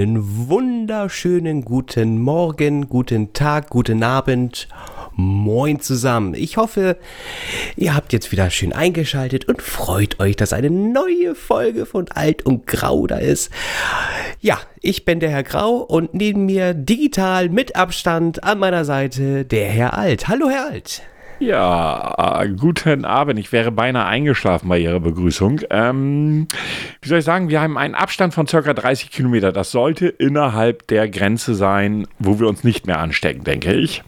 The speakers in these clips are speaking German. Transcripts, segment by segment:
Einen wunderschönen guten Morgen, guten Tag, guten Abend. Moin zusammen. Ich hoffe, ihr habt jetzt wieder schön eingeschaltet und freut euch, dass eine neue Folge von Alt und Grau da ist. Ja, ich bin der Herr Grau und neben mir digital mit Abstand an meiner Seite der Herr Alt. Hallo Herr Alt. Ja, guten Abend. Ich wäre beinahe eingeschlafen bei Ihrer Begrüßung. Ähm, wie soll ich sagen, wir haben einen Abstand von circa 30 Kilometer. Das sollte innerhalb der Grenze sein, wo wir uns nicht mehr anstecken, denke ich.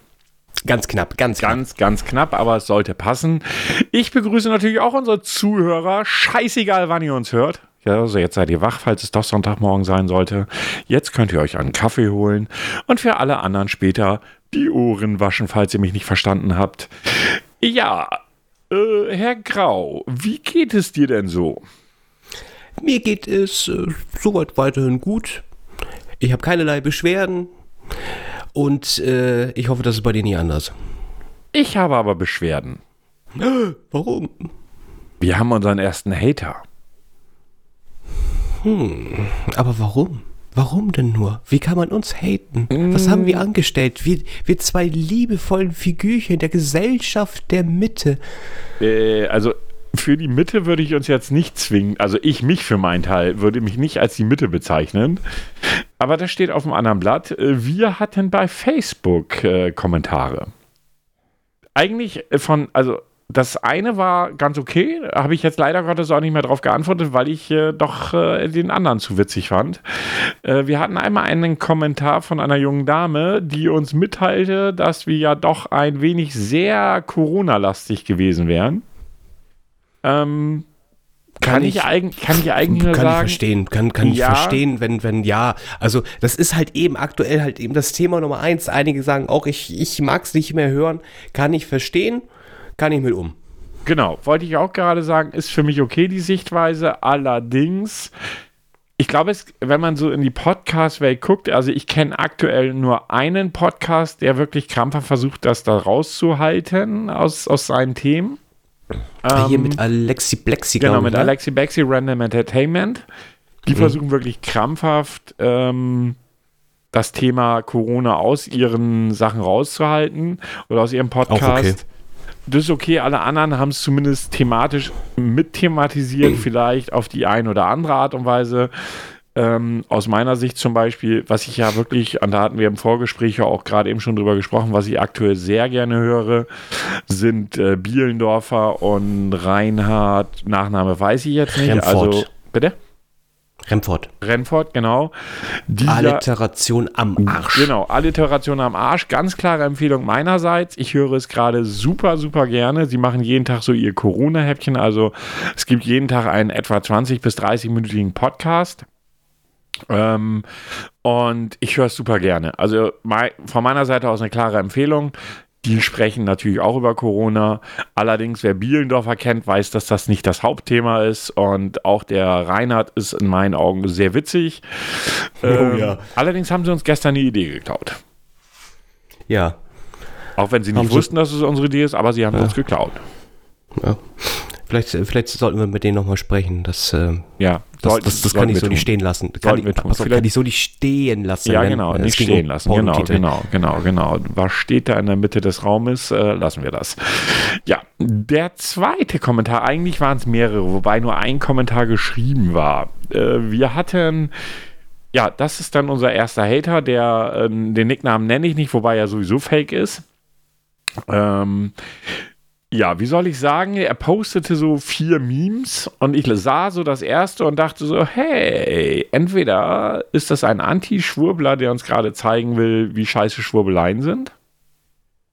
Ganz knapp, ganz knapp. Ganz, ganz knapp, aber es sollte passen. Ich begrüße natürlich auch unsere Zuhörer. Scheißegal, wann ihr uns hört. Ja, also jetzt seid ihr wach, falls es doch Sonntagmorgen sein sollte. Jetzt könnt ihr euch einen Kaffee holen und für alle anderen später die Ohren waschen, falls ihr mich nicht verstanden habt. Ja, äh, Herr Grau, wie geht es dir denn so? Mir geht es äh, soweit weiterhin gut. Ich habe keinerlei Beschwerden und äh, ich hoffe, das ist bei dir nie anders. Ich habe aber Beschwerden. Warum? Wir haben unseren ersten Hater. Hm, aber warum? Warum denn nur? Wie kann man uns haten? Was haben wir angestellt? Wir, wir zwei liebevollen Figürchen der Gesellschaft der Mitte. Äh, also für die Mitte würde ich uns jetzt nicht zwingen. Also ich mich für meinen Teil würde mich nicht als die Mitte bezeichnen. Aber das steht auf dem anderen Blatt. Äh, wir hatten bei Facebook äh, Kommentare. Eigentlich von, also das eine war ganz okay, habe ich jetzt leider Gottes auch nicht mehr darauf geantwortet, weil ich äh, doch äh, den anderen zu witzig fand. Äh, wir hatten einmal einen Kommentar von einer jungen Dame, die uns mitteilte, dass wir ja doch ein wenig sehr Corona-lastig gewesen wären. Ähm, kann, kann, ich, eigentlich, kann ich eigentlich nur kann sagen. ich verstehen, kann, kann ja. ich verstehen, wenn, wenn ja. Also, das ist halt eben aktuell halt eben das Thema Nummer eins. Einige sagen auch, ich, ich mag es nicht mehr hören. Kann ich verstehen kann ich mit um. Genau, wollte ich auch gerade sagen, ist für mich okay die Sichtweise. Allerdings, ich glaube, wenn man so in die Podcast-Welt guckt, also ich kenne aktuell nur einen Podcast, der wirklich krampfer versucht, das da rauszuhalten aus, aus seinen Themen. Ah, hier ähm, mit Alexi Blexi, Genau, mit ne? Alexi Blexi, Random Entertainment. Die mhm. versuchen wirklich krampfhaft ähm, das Thema Corona aus ihren Sachen rauszuhalten oder aus ihrem Podcast. Das ist okay. Alle anderen haben es zumindest thematisch mit thematisiert, vielleicht auf die eine oder andere Art und Weise. Ähm, aus meiner Sicht zum Beispiel, was ich ja wirklich, und da hatten wir im Vorgespräch ja auch gerade eben schon drüber gesprochen, was ich aktuell sehr gerne höre, sind äh, Bielendorfer und Reinhard, Nachname weiß ich jetzt nicht. Remford. Also, bitte? Remford. Remford, genau. Dieser, Alliteration am Arsch. Genau, Alliteration am Arsch. Ganz klare Empfehlung meinerseits. Ich höre es gerade super, super gerne. Sie machen jeden Tag so ihr Corona-Häppchen. Also es gibt jeden Tag einen etwa 20 bis 30-minütigen Podcast. Ähm, und ich höre es super gerne. Also mein, von meiner Seite aus eine klare Empfehlung. Die sprechen natürlich auch über Corona. Allerdings, wer Bielendorfer kennt, weiß, dass das nicht das Hauptthema ist. Und auch der Reinhard ist in meinen Augen sehr witzig. Oh, ähm, ja. Allerdings haben sie uns gestern eine Idee geklaut. Ja. Auch wenn sie nicht haben wussten, dass es unsere Idee ist, aber sie haben ja. uns geklaut. Ja. Vielleicht, vielleicht sollten wir mit denen nochmal sprechen. Das, äh, ja, das, sollten, das, das kann ich so tun. nicht stehen lassen. Kann ich, also, kann ich so nicht stehen lassen. Ja, genau, wenn, nicht stehen lassen. Genau, genau, genau, genau. Was steht da in der Mitte des Raumes? Äh, lassen wir das. Ja, der zweite Kommentar, eigentlich waren es mehrere, wobei nur ein Kommentar geschrieben war. Äh, wir hatten ja, das ist dann unser erster Hater, der äh, den Nicknamen nenne ich nicht, wobei er sowieso fake ist. Ähm, ja, wie soll ich sagen, er postete so vier Memes und ich sah so das erste und dachte so, hey, entweder ist das ein Anti-Schwurbler, der uns gerade zeigen will, wie scheiße Schwurbeleien sind,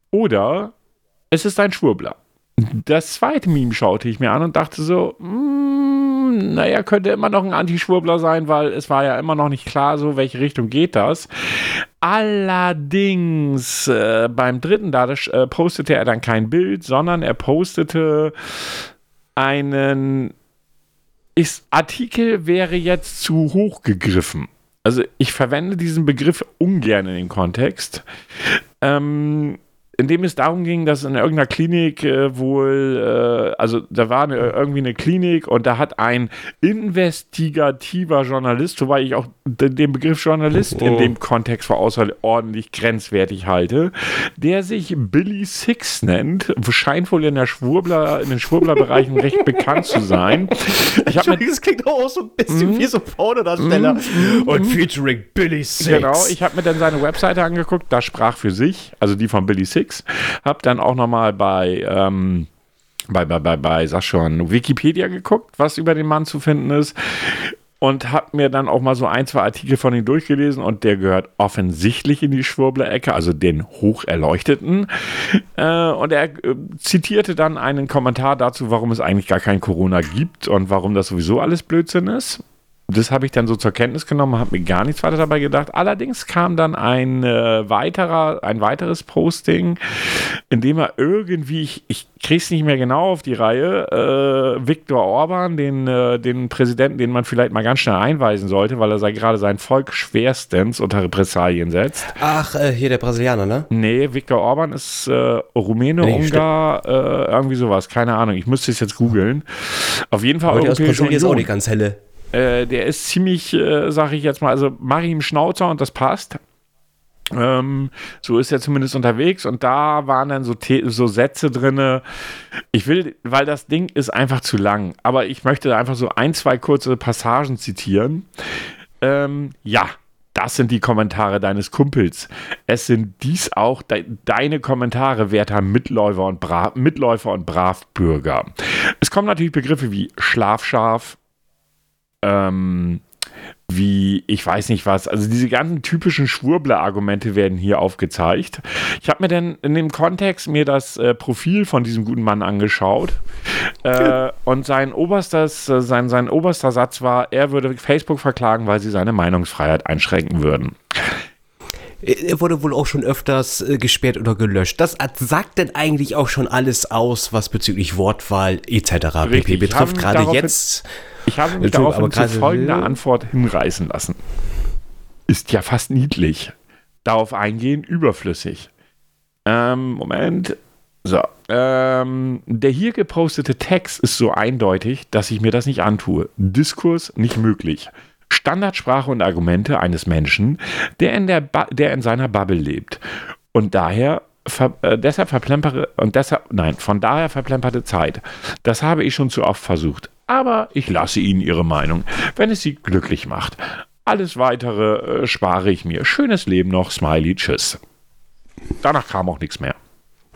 oder es ist ein Schwurbler. Das zweite Meme schaute ich mir an und dachte so, naja, könnte immer noch ein Anti-Schwurbler sein, weil es war ja immer noch nicht klar, so welche Richtung geht das. Allerdings äh, beim dritten da äh, postete er dann kein Bild, sondern er postete einen ist, Artikel wäre jetzt zu hoch gegriffen. Also ich verwende diesen Begriff ungern in dem Kontext. Ähm, in dem es darum ging, dass in irgendeiner Klinik äh, wohl, äh, also da war eine, irgendwie eine Klinik und da hat ein investigativer Journalist, wobei ich auch den Begriff Journalist oh. in dem Kontext für außerordentlich grenzwertig halte, der sich Billy Six nennt, scheint wohl in, der Schwurbler, in den Schwurbler-Bereichen recht bekannt zu sein. Ich Entschuldigung, das klingt auch so ein bisschen mm, wie so Pornodarsteller mm, und featuring Billy Six. Genau, ich habe mir dann seine Webseite angeguckt, da sprach für sich, also die von Billy Six Netflix. Hab dann auch nochmal bei, ähm, bei, bei, bei, bei, sag schon, Wikipedia geguckt, was über den Mann zu finden ist und habe mir dann auch mal so ein, zwei Artikel von ihm durchgelesen und der gehört offensichtlich in die Schwurbler-Ecke, also den Hocherleuchteten. Äh, und er äh, zitierte dann einen Kommentar dazu, warum es eigentlich gar kein Corona gibt und warum das sowieso alles Blödsinn ist. Das habe ich dann so zur Kenntnis genommen, habe mir gar nichts weiter dabei gedacht. Allerdings kam dann ein äh, weiterer, ein weiteres Posting, in dem er irgendwie, ich, ich kriege es nicht mehr genau auf die Reihe, äh, Viktor Orban, den, äh, den Präsidenten, den man vielleicht mal ganz schnell einweisen sollte, weil er sei, gerade sein Volk schwerstens unter Repressalien setzt. Ach, äh, hier der Brasilianer, ne? Nee, Viktor Orban ist äh, Rumäne, nee, Ungar, äh, irgendwie sowas, keine Ahnung. Ich müsste es jetzt googeln. Auf jeden Fall Aber Europäische aus Brasilien ist auch nicht ganz helle. Äh, der ist ziemlich, äh, sag ich jetzt mal, also mach ihm Schnauzer und das passt. Ähm, so ist er zumindest unterwegs und da waren dann so, so Sätze drin. Ich will, weil das Ding ist einfach zu lang, aber ich möchte einfach so ein, zwei kurze Passagen zitieren. Ähm, ja, das sind die Kommentare deines Kumpels. Es sind dies auch de deine Kommentare, werter Mitläufer und, Bra Mitläufer und Bravbürger. Es kommen natürlich Begriffe wie Schlafschaf, ähm, wie, ich weiß nicht was, also diese ganzen typischen Schwurbler-Argumente werden hier aufgezeigt. Ich habe mir dann in dem Kontext mir das äh, Profil von diesem guten Mann angeschaut äh, und sein, oberstes, äh, sein, sein oberster Satz war, er würde Facebook verklagen, weil sie seine Meinungsfreiheit einschränken würden. Er wurde wohl auch schon öfters äh, gesperrt oder gelöscht. Das sagt denn eigentlich auch schon alles aus, was bezüglich Wortwahl etc. pp. betrifft. Gerade jetzt. Ich habe mich daraufhin zu folgender Antwort hinreißen lassen. Ist ja fast niedlich. Darauf eingehen, überflüssig. Ähm, Moment. So. Ähm, der hier gepostete Text ist so eindeutig, dass ich mir das nicht antue. Diskurs nicht möglich. Standardsprache und Argumente eines Menschen, der in, der, der in seiner Bubble lebt. Und daher Ver, äh, deshalb verplempere und deshalb, nein, von daher verplemperte Zeit. Das habe ich schon zu oft versucht. Aber ich lasse Ihnen Ihre Meinung, wenn es Sie glücklich macht. Alles weitere äh, spare ich mir. Schönes Leben noch, Smiley, tschüss. Danach kam auch nichts mehr.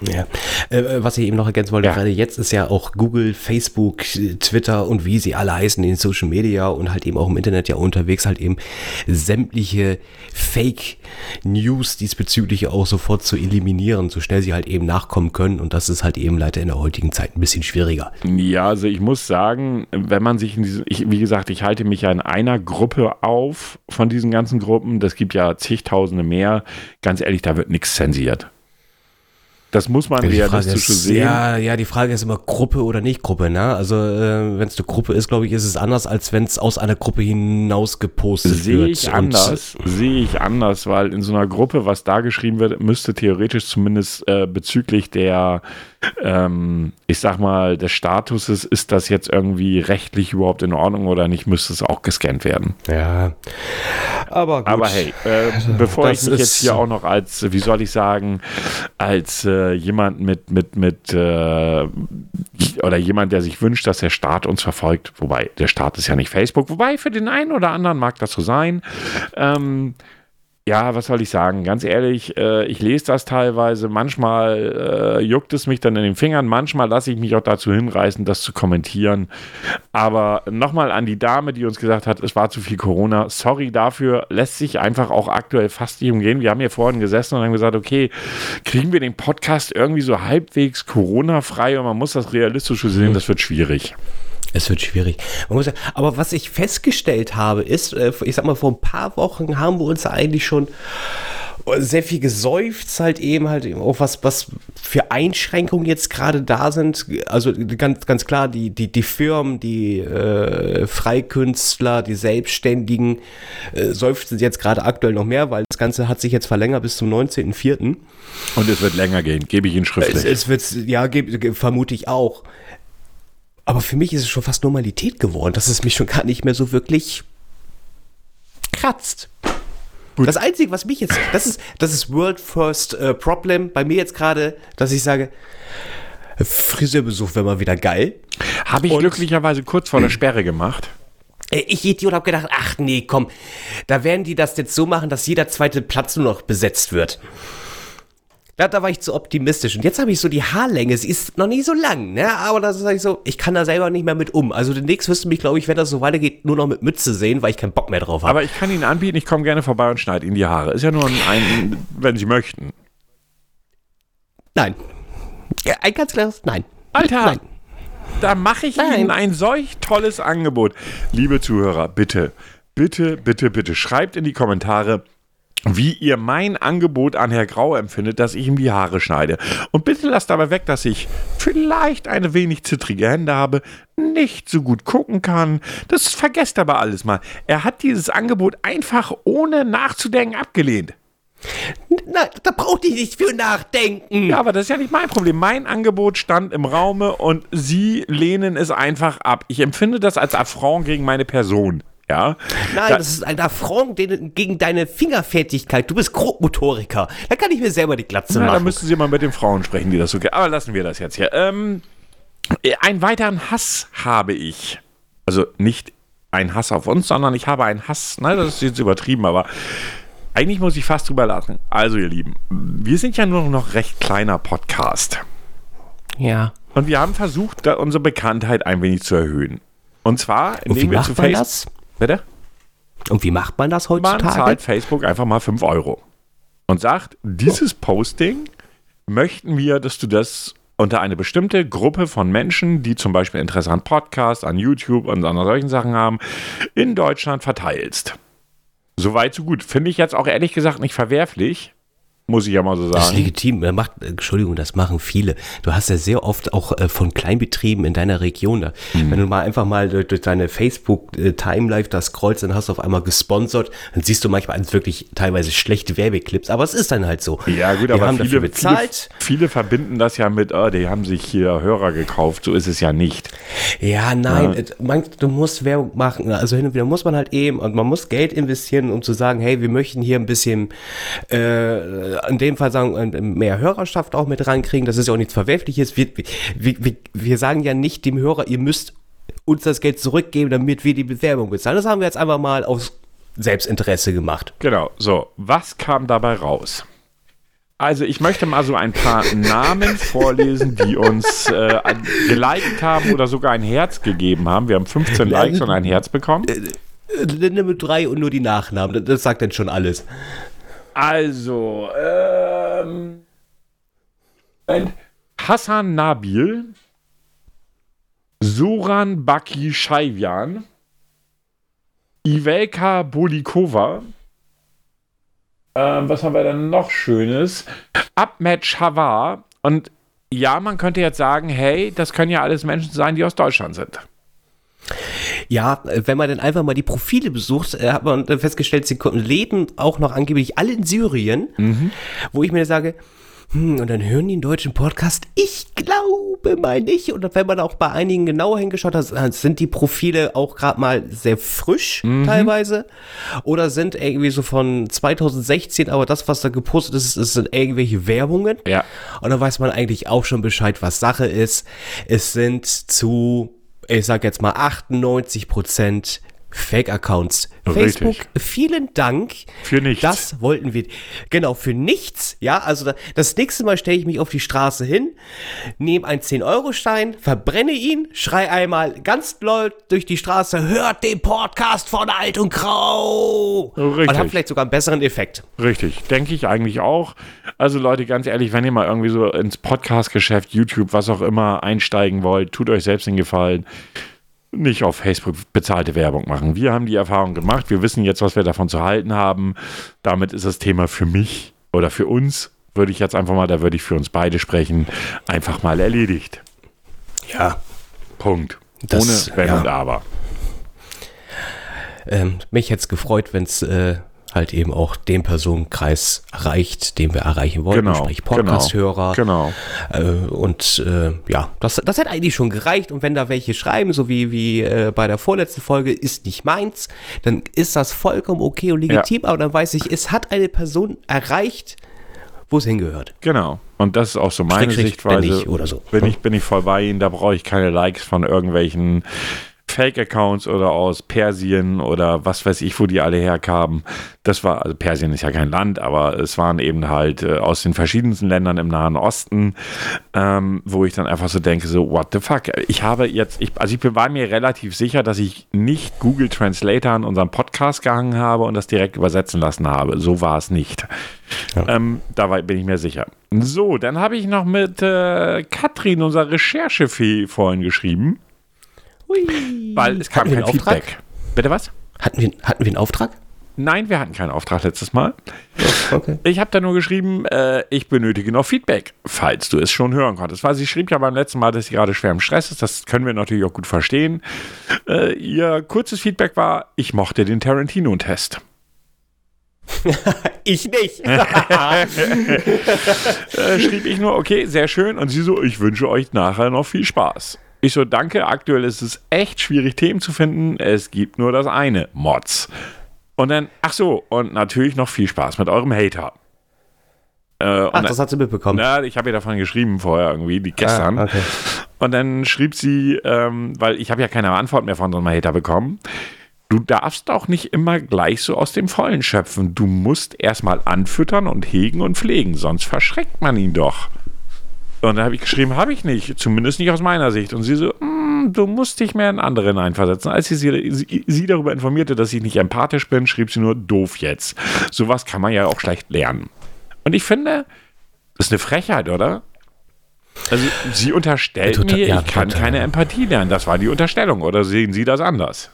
Ja, äh, äh, was ich eben noch ergänzen wollte, ja. gerade jetzt ist ja auch Google, Facebook, Twitter und wie sie alle heißen in Social Media und halt eben auch im Internet ja unterwegs halt eben sämtliche Fake News diesbezüglich auch sofort zu eliminieren, so schnell sie halt eben nachkommen können und das ist halt eben leider in der heutigen Zeit ein bisschen schwieriger. Ja, also ich muss sagen, wenn man sich in diesem, ich, wie gesagt, ich halte mich ja in einer Gruppe auf von diesen ganzen Gruppen, das gibt ja zigtausende mehr, ganz ehrlich, da wird nichts zensiert. Das muss man ja, realistisch ist, sehen. Ja, ja, die Frage ist immer Gruppe oder nicht Gruppe, ne? Also äh, wenn es eine Gruppe ist, glaube ich, ist es anders, als wenn es aus einer Gruppe hinaus gepostet Seh wird. Sehe ich anders, sehe ich anders, weil in so einer Gruppe, was da geschrieben wird, müsste theoretisch zumindest äh, bezüglich der ähm, ich sag mal, des Statuses, ist das jetzt irgendwie rechtlich überhaupt in Ordnung oder nicht, müsste es auch gescannt werden. Ja. Aber gut. Aber hey, äh, bevor ich mich jetzt hier auch noch als, wie soll ich sagen, als äh, jemand mit, mit, mit, äh, oder jemand, der sich wünscht, dass der Staat uns verfolgt, wobei der Staat ist ja nicht Facebook, wobei für den einen oder anderen mag das so sein, ähm, ja, was soll ich sagen? Ganz ehrlich, äh, ich lese das teilweise. Manchmal äh, juckt es mich dann in den Fingern. Manchmal lasse ich mich auch dazu hinreißen, das zu kommentieren. Aber nochmal an die Dame, die uns gesagt hat, es war zu viel Corona. Sorry dafür. Lässt sich einfach auch aktuell fast nicht umgehen. Wir haben hier vorhin gesessen und haben gesagt, okay, kriegen wir den Podcast irgendwie so halbwegs Corona-frei? Und man muss das realistisch sehen, das wird schwierig. Es wird schwierig. aber was ich festgestellt habe, ist, äh, ich sag mal, vor ein paar Wochen haben wir uns eigentlich schon sehr viel gesäuft, halt eben halt auch was, was für Einschränkungen jetzt gerade da sind. Also ganz, ganz klar, die, die, die Firmen, die äh, Freikünstler, die Selbstständigen äh, seufzen jetzt gerade aktuell noch mehr, weil das Ganze hat sich jetzt verlängert bis zum 19.04. Und es wird länger gehen, gebe ich Ihnen schriftlich. Es, es wird, ja, vermute ich auch. Aber für mich ist es schon fast Normalität geworden, dass es mich schon gar nicht mehr so wirklich kratzt. Gut. Das Einzige, was mich jetzt, das ist, das ist World First äh, Problem bei mir jetzt gerade, dass ich sage, Friseurbesuch wäre mal wieder geil. Habe ich Und, glücklicherweise kurz vor der Sperre gemacht. Ich Idiot habe gedacht, ach nee, komm, da werden die das jetzt so machen, dass jeder zweite Platz nur noch besetzt wird. Da, da war ich zu optimistisch. Und jetzt habe ich so die Haarlänge. Sie ist noch nicht so lang, ne? Aber das ist halt so, ich kann da selber nicht mehr mit um. Also demnächst wirst du mich, glaube ich, wenn das so weitergeht, nur noch mit Mütze sehen, weil ich keinen Bock mehr drauf habe. Aber ich kann Ihnen anbieten, ich komme gerne vorbei und schneide Ihnen die Haare. Ist ja nur ein, ein wenn Sie möchten. Nein. Ja, ein ganz klares Nein. Alter! Nein. Da mache ich Nein. Ihnen ein solch tolles Angebot. Liebe Zuhörer, bitte, bitte, bitte, bitte schreibt in die Kommentare, wie ihr mein Angebot an Herr Grau empfindet, dass ich ihm die Haare schneide. Und bitte lasst dabei weg, dass ich vielleicht eine wenig zittrige Hände habe, nicht so gut gucken kann. Das vergesst aber alles mal. Er hat dieses Angebot einfach ohne nachzudenken abgelehnt. Na, da braucht ich nicht für nachdenken. Ja, aber das ist ja nicht mein Problem. Mein Angebot stand im Raume und Sie lehnen es einfach ab. Ich empfinde das als Affront gegen meine Person. Ja? Nein, da, das ist ein Affront gegen deine Fingerfertigkeit. Du bist Grobmotoriker. Da kann ich mir selber die Glatze na, machen. Da müssten Sie mal mit den Frauen sprechen, die das so. Aber lassen wir das jetzt hier. Ähm, einen weiteren Hass habe ich. Also nicht ein Hass auf uns, sondern ich habe einen Hass. Nein, das ist jetzt übertrieben, aber eigentlich muss ich fast drüber lachen. Also, ihr Lieben, wir sind ja nur noch recht kleiner Podcast. Ja. Und wir haben versucht, unsere Bekanntheit ein wenig zu erhöhen. Und zwar, indem wir zu Facebook. Bitte? Und wie macht man das heutzutage? Man zahlt Facebook einfach mal 5 Euro und sagt, dieses Posting möchten wir, dass du das unter eine bestimmte Gruppe von Menschen, die zum Beispiel Interesse an Podcasts, an YouTube und an solchen Sachen haben, in Deutschland verteilst. Soweit, so gut. Finde ich jetzt auch ehrlich gesagt nicht verwerflich muss ich ja mal so sagen. Das ist legitim. Er macht, Entschuldigung, das machen viele. Du hast ja sehr oft auch äh, von Kleinbetrieben in deiner Region da. Mhm. Wenn du mal einfach mal durch, deine Facebook-Timelife da scrollst, dann hast du auf einmal gesponsert, dann siehst du manchmal wirklich teilweise schlechte Werbeclips, aber es ist dann halt so. Ja, gut, Wir aber haben viele, dafür bezahlt. Viele, viele, verbinden das ja mit, oh, die haben sich hier Hörer gekauft. So ist es ja nicht. Ja, nein, ja. Man, du musst Werbung machen. Also hin und wieder muss man halt eben und man muss Geld investieren, um zu sagen, hey, wir möchten hier ein bisschen äh, in dem Fall sagen, äh, mehr Hörerschaft auch mit reinkriegen. Das ist ja auch nichts Verwerfliches. Wir, wir, wir, wir sagen ja nicht dem Hörer, ihr müsst uns das Geld zurückgeben, damit wir die Bewerbung bezahlen. Das haben wir jetzt einfach mal aus Selbstinteresse gemacht. Genau. So, was kam dabei raus? Also ich möchte mal so ein paar Namen vorlesen, die uns äh, geliked haben oder sogar ein Herz gegeben haben. Wir haben 15 Likes und ein Herz bekommen. Äh, äh, mit drei und nur die Nachnamen. Das sagt dann schon alles. Also, ähm, Hassan Nabil, Soran Baki Scheivian, Ivelka Bolikova, ähm, was haben wir denn noch Schönes? Ahmed Shavar. Und ja, man könnte jetzt sagen, hey, das können ja alles Menschen sein, die aus Deutschland sind. Ja, wenn man dann einfach mal die Profile besucht, äh, hat man festgestellt, sie leben auch noch angeblich alle in Syrien, mhm. wo ich mir sage, hm, und dann hören die einen deutschen Podcast? Ich glaube mal nicht. Und wenn man auch bei einigen genauer hingeschaut hat, sind die Profile auch gerade mal sehr frisch mhm. teilweise. Oder sind irgendwie so von 2016, aber das, was da gepostet ist, ist sind irgendwelche Werbungen. Ja. Und dann weiß man eigentlich auch schon Bescheid, was Sache ist. Es sind zu ich sag jetzt mal 98 Prozent Fake-Accounts. Facebook, vielen Dank. Für nichts. Das wollten wir. Genau, für nichts. Ja, also das nächste Mal stelle ich mich auf die Straße hin, nehme einen 10-Euro-Stein, verbrenne ihn, schrei einmal ganz laut durch die Straße, hört den Podcast von Alt und Grau. Richtig. Und hat vielleicht sogar einen besseren Effekt. Richtig, denke ich eigentlich auch. Also Leute, ganz ehrlich, wenn ihr mal irgendwie so ins Podcast-Geschäft, YouTube, was auch immer einsteigen wollt, tut euch selbst den Gefallen nicht auf Facebook bezahlte Werbung machen. Wir haben die Erfahrung gemacht. Wir wissen jetzt, was wir davon zu halten haben. Damit ist das Thema für mich oder für uns, würde ich jetzt einfach mal, da würde ich für uns beide sprechen, einfach mal erledigt. Ja. Punkt. Das, Ohne Wenn ja. und Aber. Ähm, mich hätte es gefreut, wenn es äh, halt eben auch den Personenkreis erreicht, den wir erreichen wollen, genau, sprich Podcast-Hörer. Genau. genau. Äh, und äh, ja, das, das hätte eigentlich schon gereicht. Und wenn da welche schreiben, so wie, wie äh, bei der vorletzten Folge, ist nicht meins, dann ist das vollkommen okay und legitim, ja. aber dann weiß ich, es hat eine Person erreicht, wo es hingehört. Genau. Und das ist auch so meine Sichtweise. Bin ich oder so. Bin ich, bin ich voll bei Ihnen, da brauche ich keine Likes von irgendwelchen Fake-Accounts oder aus Persien oder was weiß ich, wo die alle herkamen. Das war, also Persien ist ja kein Land, aber es waren eben halt äh, aus den verschiedensten Ländern im Nahen Osten, ähm, wo ich dann einfach so denke, so, what the fuck? Ich habe jetzt, ich, also ich war mir relativ sicher, dass ich nicht Google Translator an unserem Podcast gehangen habe und das direkt übersetzen lassen habe. So war es nicht. Ja. Ähm, da bin ich mir sicher. So, dann habe ich noch mit äh, Katrin, unserer Recherchefee, vorhin geschrieben. Hui. Weil es kam kein Feedback. Bitte was? Hatten wir, hatten wir einen Auftrag? Nein, wir hatten keinen Auftrag letztes Mal. Okay. Ich habe da nur geschrieben, äh, ich benötige noch Feedback, falls du es schon hören konntest. Weil sie schrieb ja beim letzten Mal, dass sie gerade schwer im Stress ist. Das können wir natürlich auch gut verstehen. Äh, ihr kurzes Feedback war, ich mochte den Tarantino-Test. ich nicht. äh, schrieb ich nur, okay, sehr schön. Und sie so, ich wünsche euch nachher noch viel Spaß. Ich so, danke, aktuell ist es echt schwierig, Themen zu finden. Es gibt nur das eine, Mods. Und dann, ach so, und natürlich noch viel Spaß mit eurem Hater. Äh, ach, das hat sie mitbekommen. Ja, ich habe ihr davon geschrieben vorher irgendwie, die gestern. Ah, okay. Und dann schrieb sie, ähm, weil ich habe ja keine Antwort mehr von so einem Hater bekommen. Du darfst auch nicht immer gleich so aus dem Vollen schöpfen. Du musst erstmal anfüttern und hegen und pflegen, sonst verschreckt man ihn doch. Und dann habe ich geschrieben, habe ich nicht, zumindest nicht aus meiner Sicht. Und sie so, mm, du musst dich mehr in andere einversetzen. Als sie, sie, sie darüber informierte, dass ich nicht empathisch bin, schrieb sie nur, doof jetzt. Sowas kann man ja auch schlecht lernen. Und ich finde, das ist eine Frechheit, oder? Also sie unterstellt total, mir, ja, ich kann total. keine Empathie lernen. Das war die Unterstellung. Oder sehen Sie das anders?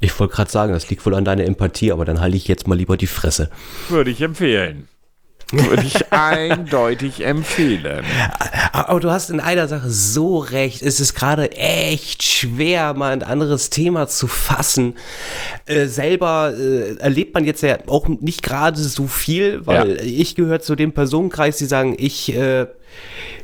Ich wollte gerade sagen, das liegt wohl an deiner Empathie, aber dann halte ich jetzt mal lieber die Fresse. Würde ich empfehlen. Würde ich eindeutig empfehlen. Aber du hast in einer Sache so recht. Es ist gerade echt schwer, mal ein anderes Thema zu fassen. Äh, selber äh, erlebt man jetzt ja auch nicht gerade so viel, weil ja. ich gehöre zu dem Personenkreis, die sagen, ich äh,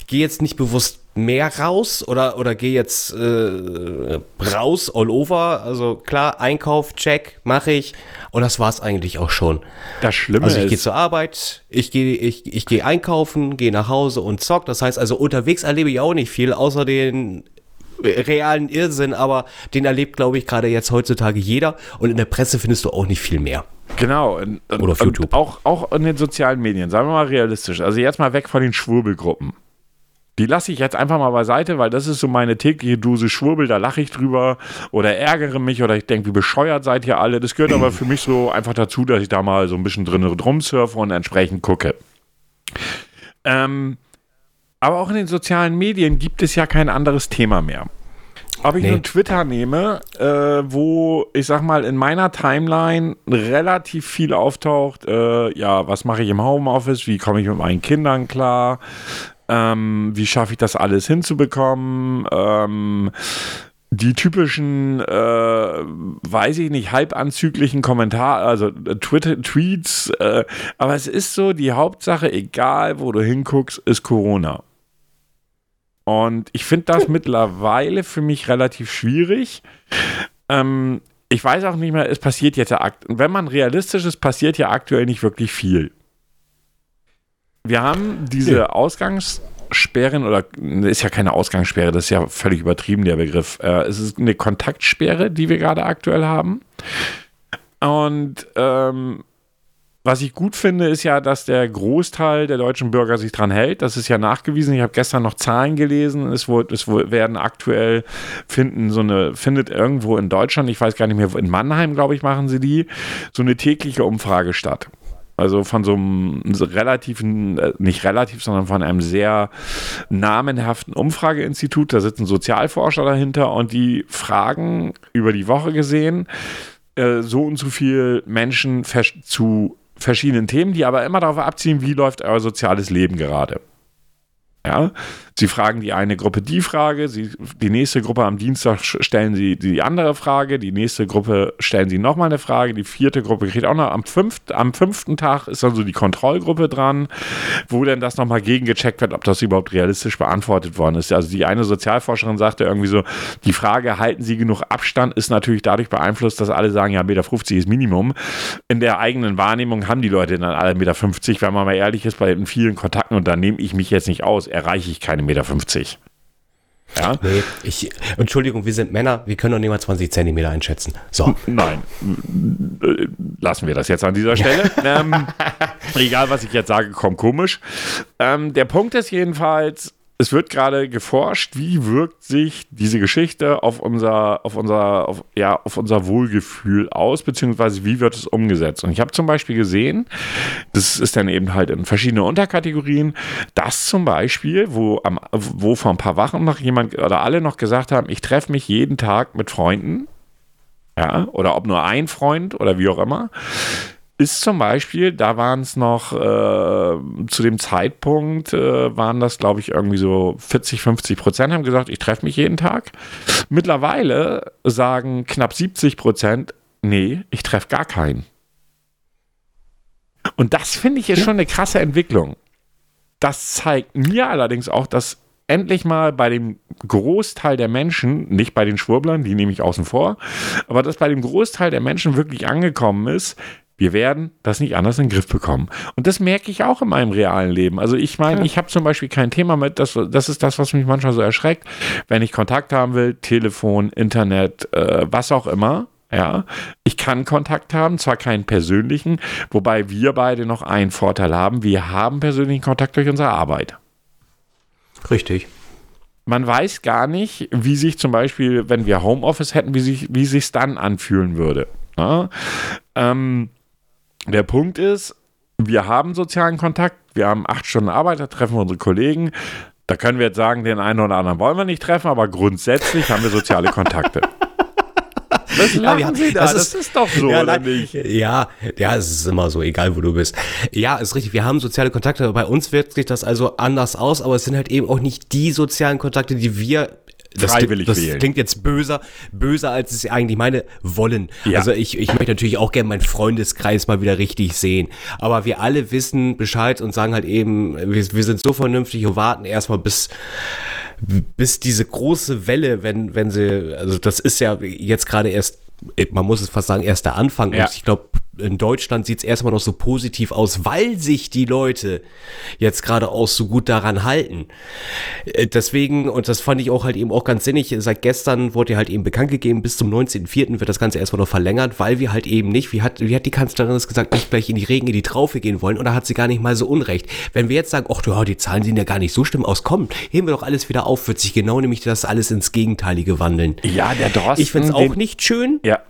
gehe jetzt nicht bewusst mehr raus oder, oder gehe jetzt äh, raus, all over. Also klar, Einkauf, check, mache ich. Und das war es eigentlich auch schon. Das Schlimme ist. Also ich gehe zur Arbeit, ich gehe ich, ich geh einkaufen, gehe nach Hause und zock. Das heißt also, unterwegs erlebe ich auch nicht viel, außer den realen Irrsinn, aber den erlebt, glaube ich, gerade jetzt heutzutage jeder. Und in der Presse findest du auch nicht viel mehr. Genau. Und, Oder auf YouTube. Auch, auch in den sozialen Medien, sagen wir mal realistisch. Also jetzt mal weg von den Schwurbelgruppen. Die lasse ich jetzt einfach mal beiseite, weil das ist so meine tägliche Dose Schwurbel, da lache ich drüber oder ärgere mich oder ich denke, wie bescheuert seid ihr alle. Das gehört aber für mich so einfach dazu, dass ich da mal so ein bisschen drin rumsurfe und entsprechend gucke. Ähm, aber auch in den sozialen Medien gibt es ja kein anderes Thema mehr. Ob ich nee. nur Twitter nehme, äh, wo ich sag mal in meiner Timeline relativ viel auftaucht, äh, ja, was mache ich im Homeoffice, wie komme ich mit meinen Kindern klar, ähm, wie schaffe ich das alles hinzubekommen? Ähm, die typischen, äh, weiß ich nicht, halbanzüglichen Kommentare, also äh, Twitter, Tweets, äh, aber es ist so, die Hauptsache, egal wo du hinguckst, ist Corona. Und ich finde das mittlerweile für mich relativ schwierig. Ähm, ich weiß auch nicht mehr, es passiert jetzt ja, wenn man realistisch ist, passiert ja aktuell nicht wirklich viel. Wir haben diese ja. Ausgangssperren oder ist ja keine Ausgangssperre, das ist ja völlig übertrieben, der Begriff. Äh, es ist eine Kontaktsperre, die wir gerade aktuell haben. Und ähm, was ich gut finde, ist ja, dass der Großteil der deutschen Bürger sich dran hält. Das ist ja nachgewiesen. Ich habe gestern noch Zahlen gelesen. Es, wurde, es werden aktuell finden so eine, findet irgendwo in Deutschland, ich weiß gar nicht mehr, in Mannheim, glaube ich, machen sie die, so eine tägliche Umfrage statt. Also von so einem relativen, äh, nicht relativ, sondern von einem sehr namenhaften Umfrageinstitut. Da sitzen Sozialforscher dahinter und die fragen über die Woche gesehen äh, so und so viel Menschen zu verschiedenen Themen, die aber immer darauf abziehen, wie läuft euer soziales Leben gerade. Ja, Sie fragen die eine Gruppe die Frage, sie, die nächste Gruppe am Dienstag stellen sie die andere Frage, die nächste Gruppe stellen sie nochmal eine Frage, die vierte Gruppe kriegt auch noch am, fünft, am fünften Tag ist dann so die Kontrollgruppe dran, wo dann das nochmal gegengecheckt wird, ob das überhaupt realistisch beantwortet worden ist. Also die eine Sozialforscherin sagte irgendwie so, die Frage, halten Sie genug Abstand, ist natürlich dadurch beeinflusst, dass alle sagen, ja, 1,50 Meter ist Minimum. In der eigenen Wahrnehmung haben die Leute dann alle 1,50 Meter, wenn man mal ehrlich ist, bei vielen Kontakten, und da nehme ich mich jetzt nicht aus, erreiche ich keine Meter. 50. Ja? Nee, ich, Entschuldigung, wir sind Männer, wir können doch nicht mal 20 Zentimeter einschätzen. So. Nein, lassen wir das jetzt an dieser Stelle. ähm, egal, was ich jetzt sage, kommt komisch. Ähm, der Punkt ist jedenfalls, es wird gerade geforscht, wie wirkt sich diese Geschichte auf unser, auf unser, auf, ja, auf unser Wohlgefühl aus, beziehungsweise wie wird es umgesetzt. Und ich habe zum Beispiel gesehen, das ist dann eben halt in verschiedene Unterkategorien, dass zum Beispiel, wo, am, wo vor ein paar Wochen noch jemand oder alle noch gesagt haben, ich treffe mich jeden Tag mit Freunden, ja, oder ob nur ein Freund oder wie auch immer, ist zum Beispiel, da waren es noch äh, zu dem Zeitpunkt, äh, waren das, glaube ich, irgendwie so 40, 50 Prozent, haben gesagt, ich treffe mich jeden Tag. Mittlerweile sagen knapp 70 Prozent, nee, ich treffe gar keinen. Und das finde ich ist schon eine krasse Entwicklung. Das zeigt mir allerdings auch, dass endlich mal bei dem Großteil der Menschen, nicht bei den Schwurblern, die nehme ich außen vor, aber dass bei dem Großteil der Menschen wirklich angekommen ist, wir werden das nicht anders in den Griff bekommen. Und das merke ich auch in meinem realen Leben. Also ich meine, ja. ich habe zum Beispiel kein Thema mit, das, das ist das, was mich manchmal so erschreckt. Wenn ich Kontakt haben will, Telefon, Internet, äh, was auch immer, ja, ich kann Kontakt haben, zwar keinen persönlichen, wobei wir beide noch einen Vorteil haben. Wir haben persönlichen Kontakt durch unsere Arbeit. Richtig. Man weiß gar nicht, wie sich zum Beispiel, wenn wir Homeoffice hätten, wie sich wie sich's dann anfühlen würde. Ja? Ähm, der Punkt ist, wir haben sozialen Kontakt, wir haben acht Stunden Arbeit, da treffen wir unsere Kollegen. Da können wir jetzt sagen, den einen oder anderen wollen wir nicht treffen, aber grundsätzlich haben wir soziale Kontakte. Das ja, ja, Sie da. Das, das ist, doch so, ja, oder nicht? Ja, ja, es ist immer so, egal wo du bist. Ja, ist richtig. Wir haben soziale Kontakte. Bei uns wirkt sich das also anders aus, aber es sind halt eben auch nicht die sozialen Kontakte, die wir das, freiwillig das wählen. klingt jetzt böser, böser als es eigentlich meine wollen. Ja. Also ich, ich möchte natürlich auch gerne meinen Freundeskreis mal wieder richtig sehen. Aber wir alle wissen Bescheid und sagen halt eben, wir, wir sind so vernünftig und warten erstmal bis bis diese große Welle, wenn, wenn sie, also das ist ja jetzt gerade erst man muss es fast sagen, erst der Anfang. Ja. Und ich glaube, in Deutschland sieht es erstmal noch so positiv aus, weil sich die Leute jetzt gerade auch so gut daran halten. Äh, deswegen, und das fand ich auch halt eben auch ganz sinnig, seit gestern wurde ja halt eben bekannt gegeben, bis zum 19.04. wird das Ganze erstmal noch verlängert, weil wir halt eben nicht, wie hat, wie hat die Kanzlerin das gesagt, nicht gleich in die Regen, in die Traufe gehen wollen, und da hat sie gar nicht mal so unrecht. Wenn wir jetzt sagen, ach du, die Zahlen sehen ja gar nicht so schlimm aus, komm, heben wir doch alles wieder auf, wird sich genau nämlich das alles ins Gegenteilige wandeln. Ja, der Drosten. Ich finde es auch nicht schön. Ja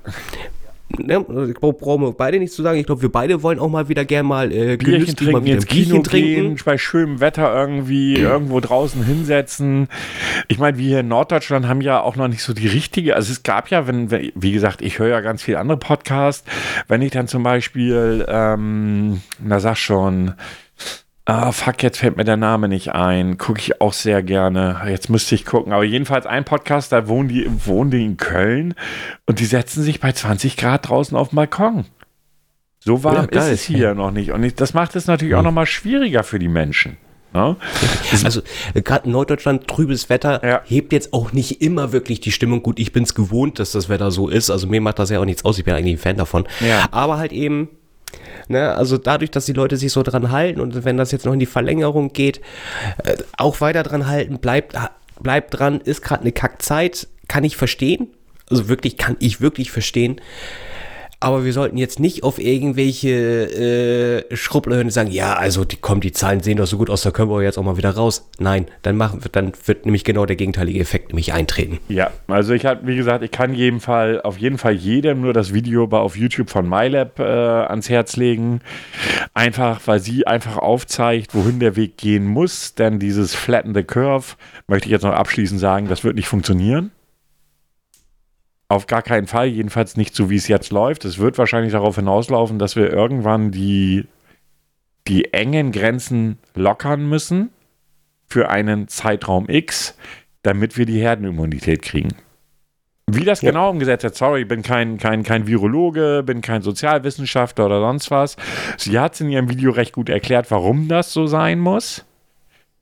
ne, ich brauchen wir beide nicht zu sagen. Ich glaube, wir beide wollen auch mal wieder gern mal äh, Bierchen trinken, mal ins Kino trinken. Gehen, bei schönem Wetter irgendwie ja. irgendwo draußen hinsetzen. Ich meine, wir hier in Norddeutschland haben ja auch noch nicht so die richtige, also es gab ja, wenn, wie gesagt, ich höre ja ganz viele andere Podcasts, wenn ich dann zum Beispiel, ähm, na sag schon, Ah, fuck, jetzt fällt mir der Name nicht ein. Gucke ich auch sehr gerne. Jetzt müsste ich gucken. Aber jedenfalls ein Podcast, da wohnen die, wohnen die in Köln und die setzen sich bei 20 Grad draußen auf den Balkon. So warm ja, ist es hier ja. noch nicht. Und das macht es natürlich mhm. auch nochmal schwieriger für die Menschen. Ne? Also gerade in Norddeutschland trübes Wetter ja. hebt jetzt auch nicht immer wirklich die Stimmung. Gut, ich bin es gewohnt, dass das Wetter so ist. Also mir macht das ja auch nichts aus. Ich bin eigentlich ein Fan davon. Ja. Aber halt eben Ne? Also dadurch, dass die Leute sich so dran halten und wenn das jetzt noch in die Verlängerung geht, äh, auch weiter dran halten, bleibt, bleibt dran, ist gerade eine Kackzeit, kann ich verstehen. Also wirklich, kann ich wirklich verstehen. Aber wir sollten jetzt nicht auf irgendwelche äh, und sagen, ja, also die kommen, die Zahlen sehen doch so gut aus, da können wir jetzt auch mal wieder raus. Nein, dann machen dann wird nämlich genau der gegenteilige Effekt nämlich eintreten. Ja, also ich habe, wie gesagt, ich kann jeden Fall, auf jeden Fall jedem nur das Video auf YouTube von MyLab äh, ans Herz legen. Einfach, weil sie einfach aufzeigt, wohin der Weg gehen muss. Denn dieses Flatten the Curve, möchte ich jetzt noch abschließend sagen, das wird nicht funktionieren. Auf gar keinen Fall, jedenfalls nicht so, wie es jetzt läuft. Es wird wahrscheinlich darauf hinauslaufen, dass wir irgendwann die, die engen Grenzen lockern müssen für einen Zeitraum X, damit wir die Herdenimmunität kriegen. Wie das ja. genau umgesetzt wird, sorry, ich bin kein, kein, kein Virologe, bin kein Sozialwissenschaftler oder sonst was. Sie hat es in ihrem Video recht gut erklärt, warum das so sein muss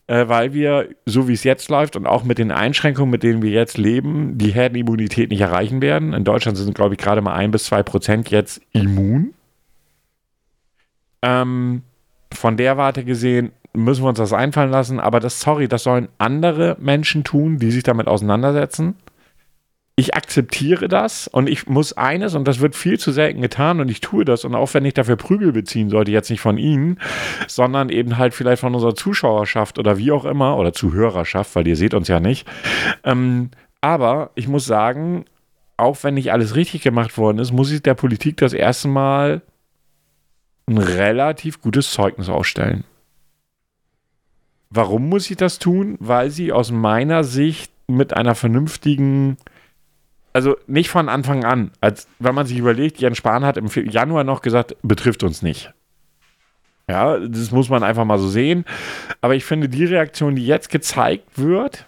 äh, weil wir, so wie es jetzt läuft und auch mit den Einschränkungen, mit denen wir jetzt leben, die Herdenimmunität nicht erreichen werden. In Deutschland sind, glaube ich, gerade mal ein bis zwei Prozent jetzt immun. Ähm, von der Warte gesehen müssen wir uns das einfallen lassen, aber das, sorry, das sollen andere Menschen tun, die sich damit auseinandersetzen ich akzeptiere das und ich muss eines, und das wird viel zu selten getan und ich tue das und auch wenn ich dafür Prügel beziehen sollte, jetzt nicht von Ihnen, sondern eben halt vielleicht von unserer Zuschauerschaft oder wie auch immer oder Zuhörerschaft, weil ihr seht uns ja nicht. Ähm, aber ich muss sagen, auch wenn nicht alles richtig gemacht worden ist, muss ich der Politik das erste Mal ein relativ gutes Zeugnis ausstellen. Warum muss ich das tun? Weil sie aus meiner Sicht mit einer vernünftigen also nicht von Anfang an. Als wenn man sich überlegt, Jens Spahn hat im Januar noch gesagt, betrifft uns nicht. Ja, das muss man einfach mal so sehen. Aber ich finde, die Reaktion, die jetzt gezeigt wird,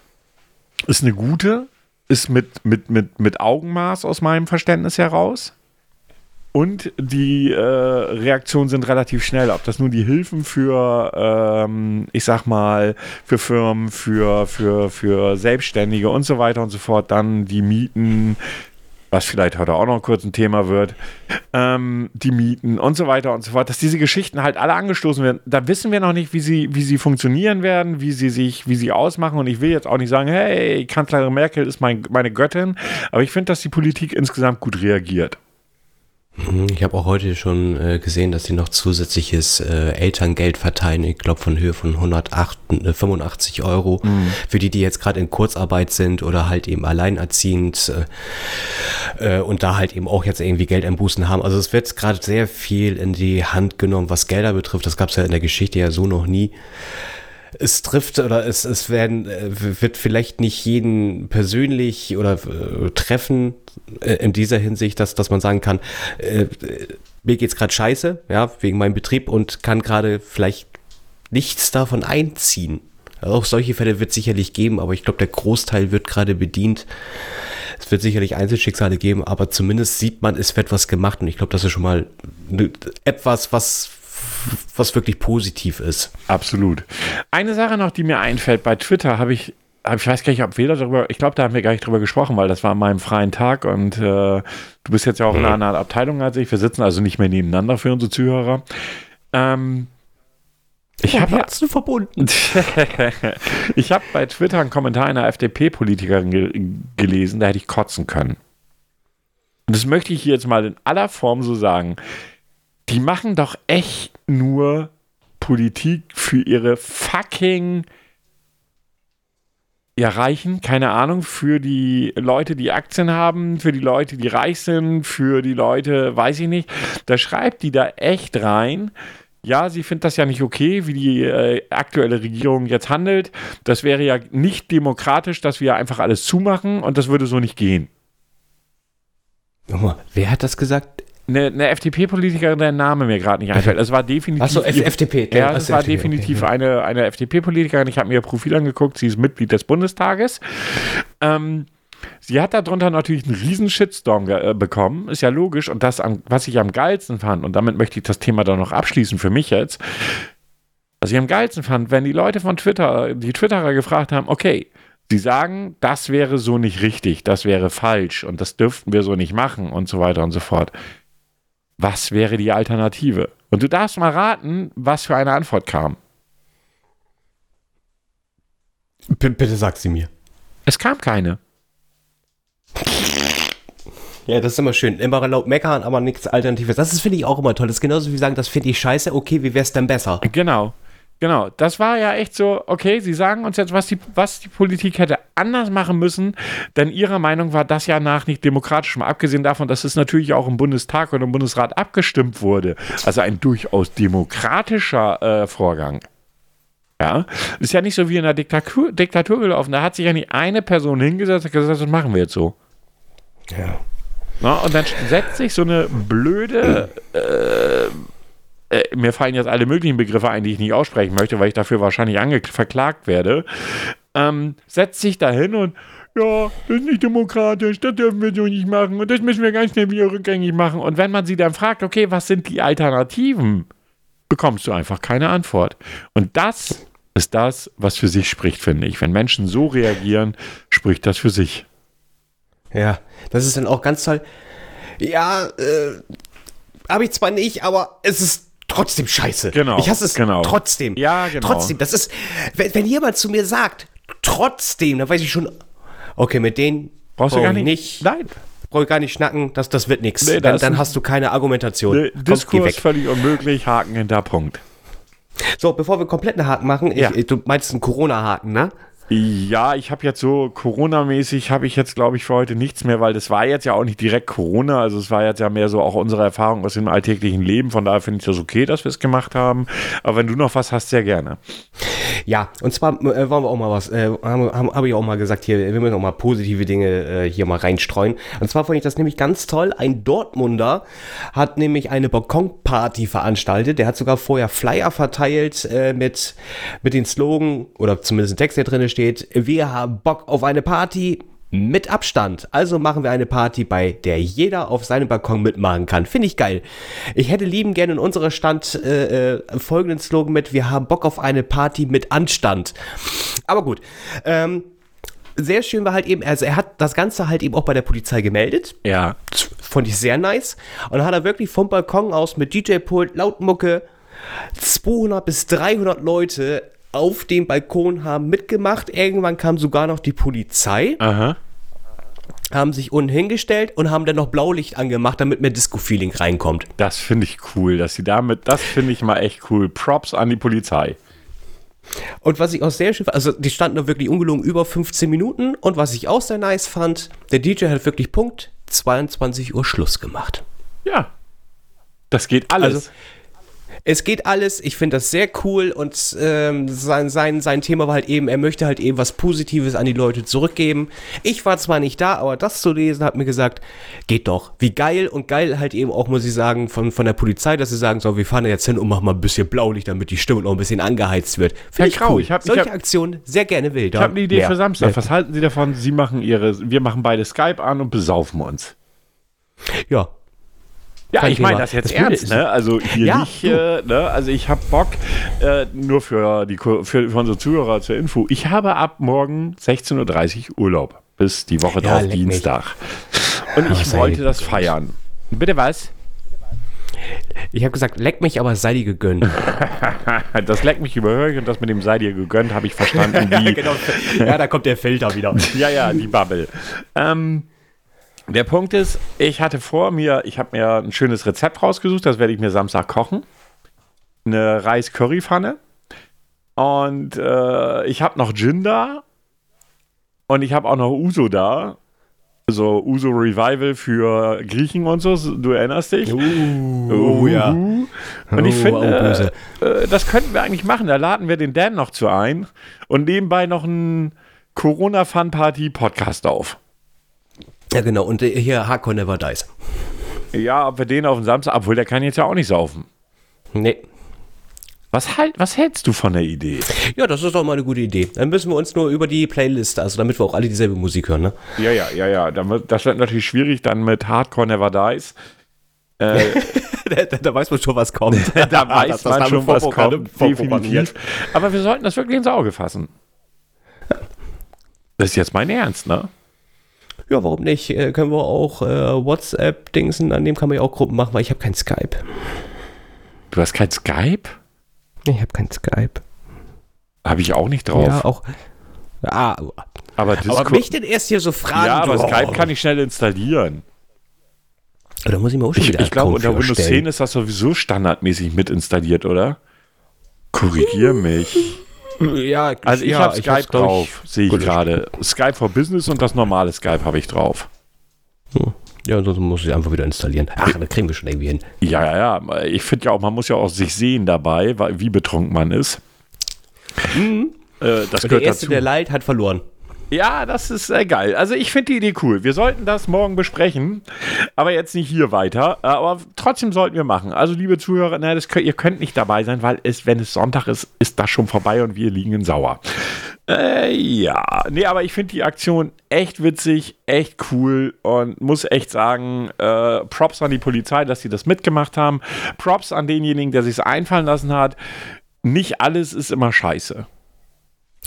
ist eine gute, ist mit, mit, mit, mit Augenmaß aus meinem Verständnis heraus. Und die äh, Reaktionen sind relativ schnell. Ob das nun die Hilfen für, ähm, ich sag mal, für Firmen, für, für, für Selbstständige und so weiter und so fort, dann die Mieten, was vielleicht heute auch noch kurz ein Thema wird, ähm, die Mieten und so weiter und so fort, dass diese Geschichten halt alle angestoßen werden. Da wissen wir noch nicht, wie sie, wie sie funktionieren werden, wie sie sich, wie sie ausmachen. Und ich will jetzt auch nicht sagen, hey, Kanzlerin Merkel ist mein, meine Göttin, aber ich finde, dass die Politik insgesamt gut reagiert. Mhm, ich habe auch heute schon äh, gesehen, dass sie noch zusätzliches äh, Elterngeld verteilen, ich glaube von Höhe von 185 äh, Euro, mhm. für die, die jetzt gerade in Kurzarbeit sind oder halt eben alleinerziehend äh, äh und da halt eben auch jetzt irgendwie Geld Geldeinbußen haben. Also es wird gerade sehr viel in die Hand genommen, was Gelder betrifft. Das gab es ja in der Geschichte ja so noch nie es trifft oder es, es werden, äh, wird vielleicht nicht jeden persönlich oder äh, treffen äh, in dieser Hinsicht, dass, dass man sagen kann, äh, mir geht's gerade scheiße, ja, wegen meinem Betrieb und kann gerade vielleicht nichts davon einziehen. Auch solche Fälle wird es sicherlich geben, aber ich glaube, der Großteil wird gerade bedient. Es wird sicherlich Einzelschicksale geben, aber zumindest sieht man, es wird was gemacht und ich glaube, das ist schon mal ne, etwas, was was wirklich positiv ist. Absolut. Eine Sache noch, die mir einfällt, bei Twitter habe ich ich weiß gar nicht, ob wir darüber, ich glaube, da haben wir gar nicht drüber gesprochen, weil das war an meinem freien Tag und äh, du bist jetzt ja auch in einer anderen Abteilung als ich. Wir sitzen also nicht mehr nebeneinander für unsere Zuhörer. Ähm, ich habe Herzen verbunden. ich habe bei Twitter einen Kommentar einer FDP-Politikerin ge gelesen, da hätte ich kotzen können. Und das möchte ich hier jetzt mal in aller Form so sagen die machen doch echt nur Politik für ihre fucking erreichen, keine Ahnung, für die Leute, die Aktien haben, für die Leute, die reich sind, für die Leute, weiß ich nicht. Da schreibt die da echt rein. Ja, sie findet das ja nicht okay, wie die äh, aktuelle Regierung jetzt handelt. Das wäre ja nicht demokratisch, dass wir einfach alles zumachen und das würde so nicht gehen. Wer hat das gesagt? Eine, eine FDP-Politikerin, der Name mir gerade nicht einfällt. Es war definitiv. Achso, FDP. Ja, es war FDP, definitiv okay. eine, eine FDP-Politikerin. Ich habe mir ihr Profil angeguckt. Sie ist Mitglied des Bundestages. Ähm, sie hat darunter natürlich einen riesen Shitstorm äh, bekommen. Ist ja logisch. Und das, was ich am geilsten fand, und damit möchte ich das Thema dann noch abschließen für mich jetzt. Was ich am geilsten fand, wenn die Leute von Twitter, die Twitterer gefragt haben, okay, Sie sagen, das wäre so nicht richtig, das wäre falsch und das dürften wir so nicht machen und so weiter und so fort. Was wäre die Alternative? Und du darfst mal raten, was für eine Antwort kam. B bitte sag sie mir. Es kam keine. Ja, das ist immer schön. Immer laut meckern, aber nichts Alternatives. Das finde ich auch immer toll. Das ist genauso wie sagen, das finde ich scheiße. Okay, wie wäre es denn besser? Genau. Genau, das war ja echt so, okay, Sie sagen uns jetzt, was die, was die Politik hätte anders machen müssen, denn Ihrer Meinung war das ja nach nicht demokratisch, mal abgesehen davon, dass es natürlich auch im Bundestag und im Bundesrat abgestimmt wurde. Also ein durchaus demokratischer äh, Vorgang. Ja, ist ja nicht so wie in einer Diktatur, Diktatur gelaufen. Da hat sich ja nicht eine Person hingesetzt und gesagt, das machen wir jetzt so. Ja. Na, und dann setzt sich so eine blöde äh, äh, mir fallen jetzt alle möglichen Begriffe ein, die ich nicht aussprechen möchte, weil ich dafür wahrscheinlich verklagt werde, ähm, setzt sich dahin und ja, das ist nicht demokratisch, das dürfen wir so nicht machen und das müssen wir ganz schnell wieder rückgängig machen. Und wenn man sie dann fragt, okay, was sind die Alternativen, bekommst du einfach keine Antwort. Und das ist das, was für sich spricht, finde ich. Wenn Menschen so reagieren, spricht das für sich. Ja, das ist dann auch ganz toll. Ja, äh, habe ich zwar nicht, aber es ist trotzdem scheiße. Genau. Ich hasse es genau. trotzdem. Ja, genau. Trotzdem. Das ist, wenn, wenn jemand zu mir sagt, trotzdem, dann weiß ich schon, okay, mit denen brauchst du gar nicht. nicht nein. Brauche ich gar nicht schnacken, das, das wird nichts. Nee, dann, dann hast du keine Argumentation. Ne, Diskurs völlig unmöglich, Haken hinter Punkt. So, bevor wir komplett einen Haken machen, ja. ich, du meinst einen Corona-Haken, ne? Ja, ich habe jetzt so Corona-mäßig habe ich jetzt, glaube ich, für heute nichts mehr, weil das war jetzt ja auch nicht direkt Corona. Also es war jetzt ja mehr so auch unsere Erfahrung aus dem alltäglichen Leben. Von daher finde ich das okay, dass wir es gemacht haben. Aber wenn du noch was hast, sehr gerne. Ja, und zwar äh, wollen wir auch mal was, äh, habe hab, ich auch mal gesagt, hier, wir müssen auch mal positive Dinge äh, hier mal reinstreuen. Und zwar fand ich das nämlich ganz toll. Ein Dortmunder hat nämlich eine Balkonparty veranstaltet. Der hat sogar vorher Flyer verteilt äh, mit, mit den Slogan, oder zumindest ein Text, der drin steht, wir haben Bock auf eine Party, mit Abstand. Also machen wir eine Party, bei der jeder auf seinem Balkon mitmachen kann. Finde ich geil. Ich hätte lieben gerne in unserer Stand äh, äh, folgenden Slogan mit, wir haben Bock auf eine Party mit Anstand. Aber gut. Ähm, sehr schön war halt eben, also er hat das Ganze halt eben auch bei der Polizei gemeldet. Ja. fand ich sehr nice. Und dann hat er wirklich vom Balkon aus mit DJ-Pult, Lautmucke, 200 bis 300 Leute auf dem Balkon haben mitgemacht. Irgendwann kam sogar noch die Polizei. Aha. Haben sich unten hingestellt und haben dann noch Blaulicht angemacht, damit mehr Disco-Feeling reinkommt. Das finde ich cool, dass sie damit, das finde ich mal echt cool. Props an die Polizei. Und was ich auch sehr schön fand, also die standen da wirklich ungelogen über 15 Minuten und was ich auch sehr nice fand, der DJ hat wirklich Punkt 22 Uhr Schluss gemacht. Ja. Das geht alles. Also, es geht alles. Ich finde das sehr cool und ähm, sein, sein, sein Thema war halt eben, er möchte halt eben was Positives an die Leute zurückgeben. Ich war zwar nicht da, aber das zu lesen hat mir gesagt, geht doch. Wie geil und geil halt eben auch, muss ich sagen, von, von der Polizei, dass sie sagen, so, wir fahren jetzt hin und machen mal ein bisschen Blaulicht, damit die Stimme noch ein bisschen angeheizt wird. Finde ich cool. Ich hab, Solche ich hab, Aktionen sehr gerne will. Ich habe eine Idee mehr. für Samstag. Was halten Sie davon? Sie machen ihre, wir machen beide Skype an und besaufen uns. Ja, ja, ich meine das jetzt das ernst, ne? Also hier ja, nicht, äh, ne? Also ich habe Bock, äh, nur für, die, für, für unsere Zuhörer zur Info, ich habe ab morgen 16.30 Uhr Urlaub. Bis die Woche ja, drauf, Dienstag. Mich. Und ich wollte das feiern. Bitte was? Ich habe gesagt, leck mich, aber sei dir gegönnt. das leck mich überhöre ich und das mit dem sei dir gegönnt habe ich verstanden. Wie, genau. Ja, da kommt der Filter wieder. ja, ja, die Bubble. Ähm, der Punkt ist, ich hatte vor mir, ich habe mir ein schönes Rezept rausgesucht, das werde ich mir Samstag kochen. Eine Reis-Curry-Pfanne. Und äh, ich habe noch Gin da. Und ich habe auch noch Uso da. Also Uso Revival für Griechen und so, du erinnerst dich? Uh, oh, ja. Und ich oh, finde, äh, äh, das könnten wir eigentlich machen. Da laden wir den Dan noch zu ein und nebenbei noch einen Corona-Fun-Party-Podcast auf. Ja, genau. Und äh, hier Hardcore Never Dies. Ja, ob wir den auf den Samstag, obwohl der kann jetzt ja auch nicht saufen. Nee. Was, halt, was hältst du von der Idee? Ja, das ist doch mal eine gute Idee. Dann müssen wir uns nur über die Playlist, also damit wir auch alle dieselbe Musik hören, ne? Ja, ja, ja, ja. Das wird natürlich schwierig dann mit Hardcore Never Dies. Äh, da, da, weiß man schon, was kommt. da weiß das, man schon, was kommt. Definitiv. Aber wir sollten das wirklich ins Auge fassen. Das ist jetzt mein Ernst, ne? Ja, warum nicht? Äh, können wir auch äh, WhatsApp-Dingsen, an dem kann man ja auch Gruppen machen, weil ich habe kein Skype. Du hast kein Skype? Ich habe kein Skype. Habe ich auch nicht drauf. Ja, auch. Ah, aber, aber mich denn erst hier so fragen? Ja, aber du, Skype oh. kann ich schnell installieren. Da muss ich mir auch schon ich, wieder Ich glaube, unter Windows 10 ist das sowieso standardmäßig mit installiert, oder? Korrigier mich. Ja, also ich ja, habe Skype drauf, sehe ich gerade. Skype for Business und das normale Skype habe ich drauf. Hm. Ja, ansonsten muss ich einfach wieder installieren. Ach, da kriegen wir schon irgendwie hin. Ja, ja, ja. Ich finde ja auch, man muss ja auch sich sehen dabei, wie betrunken man ist. Mhm. Äh, das der Erste, dazu. der leid, hat verloren. Ja, das ist äh, geil. Also ich finde die Idee cool. Wir sollten das morgen besprechen, aber jetzt nicht hier weiter. Aber trotzdem sollten wir machen. Also liebe Zuhörer, na, das könnt, ihr könnt nicht dabei sein, weil es, wenn es Sonntag ist, ist das schon vorbei und wir liegen in Sauer. Äh, ja, nee, aber ich finde die Aktion echt witzig, echt cool und muss echt sagen, äh, Props an die Polizei, dass sie das mitgemacht haben. Props an denjenigen, der sich einfallen lassen hat. Nicht alles ist immer scheiße.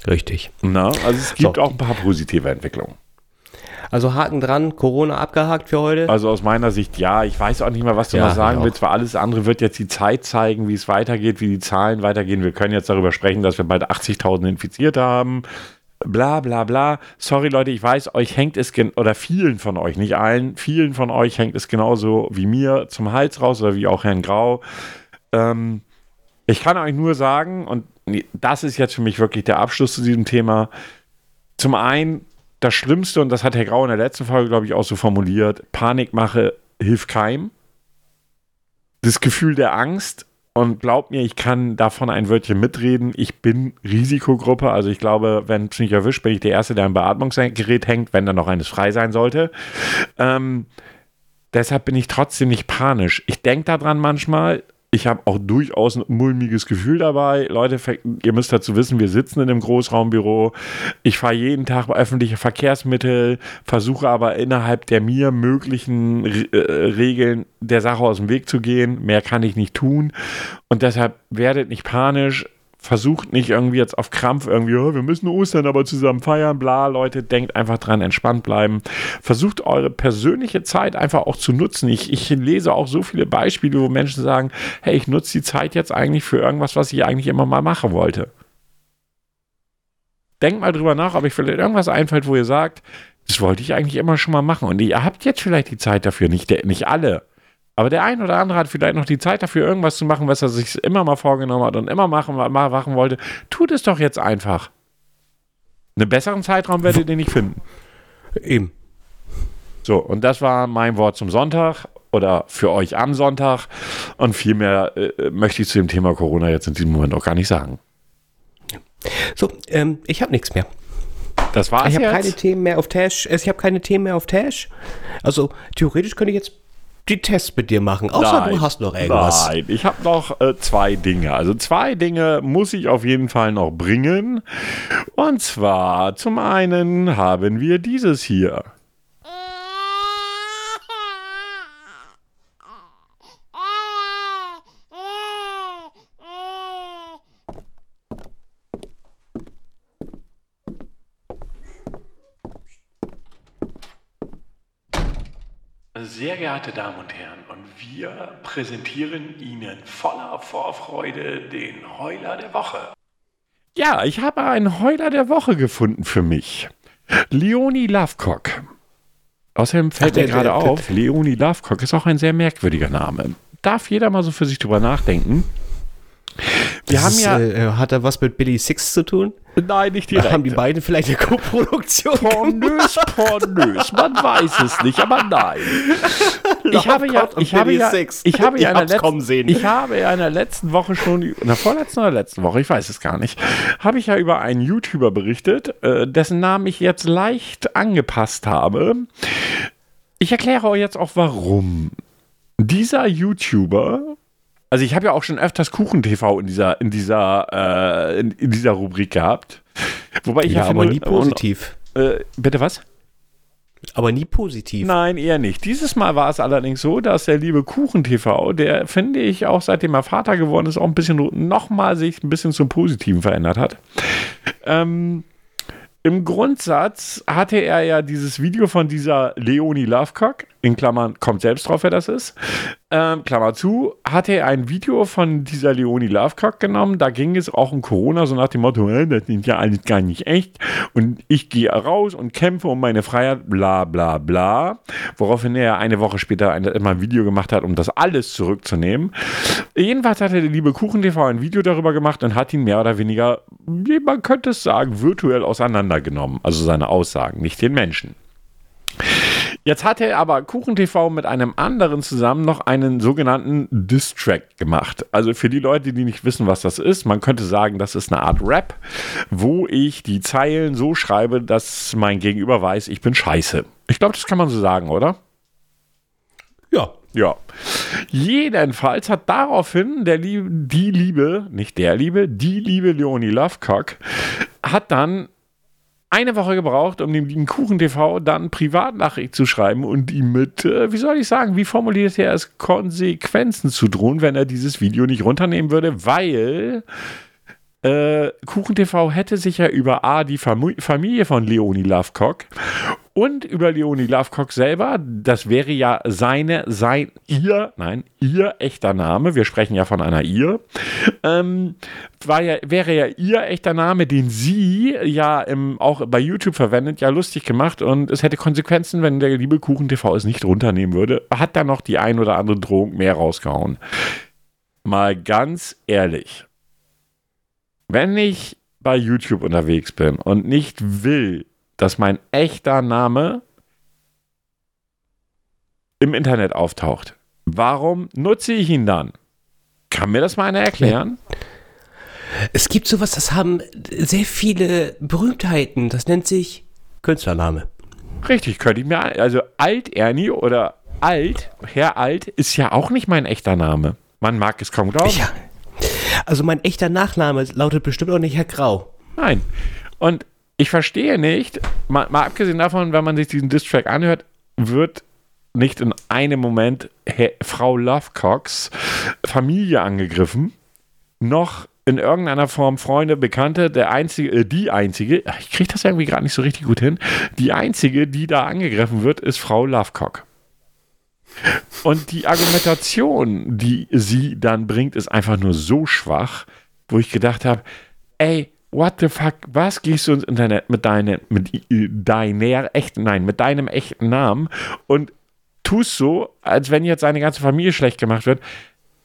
Richtig. Na, also es gibt so. auch ein paar positive Entwicklungen. Also Haken dran, Corona abgehakt für heute? Also aus meiner Sicht ja. Ich weiß auch nicht mehr, was du ja, noch sagen willst, weil alles andere wird jetzt die Zeit zeigen, wie es weitergeht, wie die Zahlen weitergehen. Wir können jetzt darüber sprechen, dass wir bald 80.000 Infizierte haben. Bla bla bla. Sorry Leute, ich weiß, euch hängt es, oder vielen von euch, nicht allen, vielen von euch hängt es genauso wie mir zum Hals raus oder wie auch Herrn Grau. Ähm, ich kann euch nur sagen, und das ist jetzt für mich wirklich der Abschluss zu diesem Thema. Zum einen, das Schlimmste, und das hat Herr Grau in der letzten Folge, glaube ich, auch so formuliert: Panikmache hilft keinem. Das Gefühl der Angst, und glaubt mir, ich kann davon ein Wörtchen mitreden. Ich bin Risikogruppe. Also ich glaube, wenn es mich erwischt, bin ich der Erste, der am Beatmungsgerät hängt, wenn da noch eines frei sein sollte. Ähm, deshalb bin ich trotzdem nicht panisch. Ich denke daran manchmal, ich habe auch durchaus ein mulmiges Gefühl dabei. Leute, ihr müsst dazu wissen, wir sitzen in einem Großraumbüro. Ich fahre jeden Tag öffentliche Verkehrsmittel, versuche aber innerhalb der mir möglichen äh, Regeln der Sache aus dem Weg zu gehen. Mehr kann ich nicht tun. Und deshalb werdet nicht panisch versucht nicht irgendwie jetzt auf Krampf irgendwie, oh, wir müssen Ostern aber zusammen feiern, bla, Leute, denkt einfach dran, entspannt bleiben. Versucht eure persönliche Zeit einfach auch zu nutzen. Ich, ich lese auch so viele Beispiele, wo Menschen sagen, hey, ich nutze die Zeit jetzt eigentlich für irgendwas, was ich eigentlich immer mal machen wollte. Denkt mal drüber nach, ob euch vielleicht irgendwas einfällt, wo ihr sagt, das wollte ich eigentlich immer schon mal machen. Und ihr habt jetzt vielleicht die Zeit dafür, nicht, nicht alle. Aber der ein oder andere hat vielleicht noch die Zeit dafür, irgendwas zu machen, was er sich immer mal vorgenommen hat und immer machen, mal machen wollte. Tut es doch jetzt einfach. Einen besseren Zeitraum werdet ihr nicht finden. Eben. So, und das war mein Wort zum Sonntag oder für euch am Sonntag. Und viel mehr äh, möchte ich zu dem Thema Corona jetzt in diesem Moment auch gar nicht sagen. So, ähm, ich habe nichts mehr. Das war's Ich habe keine Themen mehr auf Tash. Ich habe keine Themen mehr auf Tash. Also theoretisch könnte ich jetzt die Tests mit dir machen, außer nein, du hast noch irgendwas. Nein, ich habe noch äh, zwei Dinge. Also zwei Dinge muss ich auf jeden Fall noch bringen. Und zwar zum einen haben wir dieses hier. Sehr geehrte Damen und Herren, und wir präsentieren Ihnen voller Vorfreude den Heuler der Woche. Ja, ich habe einen Heuler der Woche gefunden für mich. Leonie Lovecock. Außerdem fällt Ach, mir gerade auf, Leonie Lovecock ist auch ein sehr merkwürdiger Name. Darf jeder mal so für sich drüber nachdenken? Wir das haben ist, ja. Äh, hat er was mit Billy Six zu tun? Nein, nicht direkt. Haben die beiden vielleicht eine Co-Produktion? Pornös, pornös. Man weiß es nicht, aber nein. ich habe ja, ich habe ja, ich habe ja, in der letzten, ich habe ja in der letzten Woche schon, in der vorletzten oder letzten Woche, ich weiß es gar nicht, habe ich ja über einen YouTuber berichtet, äh, dessen Namen ich jetzt leicht angepasst habe. Ich erkläre euch jetzt auch warum. Dieser YouTuber also ich habe ja auch schon öfters Kuchen-TV in dieser, in dieser, äh, in, in, dieser Rubrik gehabt. Wobei ich ja, ja aber nie positiv. Und, äh, bitte was? Aber nie positiv. Nein, eher nicht. Dieses Mal war es allerdings so, dass der liebe Kuchen-TV, der finde ich auch seitdem er Vater geworden ist, auch ein bisschen nochmal sich ein bisschen zum Positiven verändert hat. Ähm, Im Grundsatz hatte er ja dieses Video von dieser Leonie Lovecock in Klammern, kommt selbst drauf, wer das ist, ähm, Klammer zu, hatte er ein Video von dieser Leonie Lovecock genommen. Da ging es auch um Corona, so nach dem Motto, äh, das sind ja alles gar nicht echt. Und ich gehe raus und kämpfe um meine Freiheit, bla bla bla. Woraufhin er eine Woche später ein, ein Video gemacht hat, um das alles zurückzunehmen. Jedenfalls hatte der liebe KuchenTV ein Video darüber gemacht und hat ihn mehr oder weniger, man könnte es sagen, virtuell auseinandergenommen. Also seine Aussagen, nicht den Menschen. Jetzt hatte aber KuchenTV mit einem anderen zusammen noch einen sogenannten Distrack gemacht. Also für die Leute, die nicht wissen, was das ist, man könnte sagen, das ist eine Art Rap, wo ich die Zeilen so schreibe, dass mein Gegenüber weiß, ich bin scheiße. Ich glaube, das kann man so sagen, oder? Ja. Ja. Jedenfalls hat daraufhin der Liebe, die Liebe, nicht der Liebe, die liebe Leonie Lovecock, hat dann eine Woche gebraucht, um dem lieben Kuchen TV dann Privatnachricht zu schreiben und ihm mit, äh, wie soll ich sagen, wie formuliert er es, Konsequenzen zu drohen, wenn er dieses Video nicht runternehmen würde, weil äh, Kuchen TV hätte sich ja über A, die Fam Familie von Leonie Lovecock und über Leonie Lovecock selber, das wäre ja seine, sein, ihr, nein, ihr echter Name, wir sprechen ja von einer ihr, ähm, war ja, wäre ja ihr echter Name, den sie ja im, auch bei YouTube verwendet, ja lustig gemacht und es hätte Konsequenzen, wenn der liebe Kuchen TV es nicht runternehmen würde. Hat da noch die ein oder andere Drohung mehr rausgehauen. Mal ganz ehrlich, wenn ich bei YouTube unterwegs bin und nicht will, dass mein echter Name im Internet auftaucht, warum nutze ich ihn dann? Kann mir das mal einer erklären? Es gibt sowas, das haben sehr viele Berühmtheiten. Das nennt sich Künstlername. Richtig, könnte ich mir. Also Alt Ernie oder Alt, Herr Alt, ist ja auch nicht mein echter Name. Man mag es kaum glauben. Ja, also mein echter Nachname lautet bestimmt auch nicht Herr Grau. Nein. Und ich verstehe nicht, mal, mal abgesehen davon, wenn man sich diesen Distrack anhört, wird nicht in einem Moment Herr, Frau Lovecocks Familie angegriffen, noch in irgendeiner Form Freunde, Bekannte, der einzige, äh, die einzige, ich kriege das irgendwie gerade nicht so richtig gut hin, die einzige, die da angegriffen wird, ist Frau Lovecock. Und die Argumentation, die sie dann bringt, ist einfach nur so schwach, wo ich gedacht habe, ey, what the fuck, was gehst du ins Internet mit deinem, mit deiner echten, nein, mit deinem echten Namen und tust so, als wenn jetzt seine ganze Familie schlecht gemacht wird.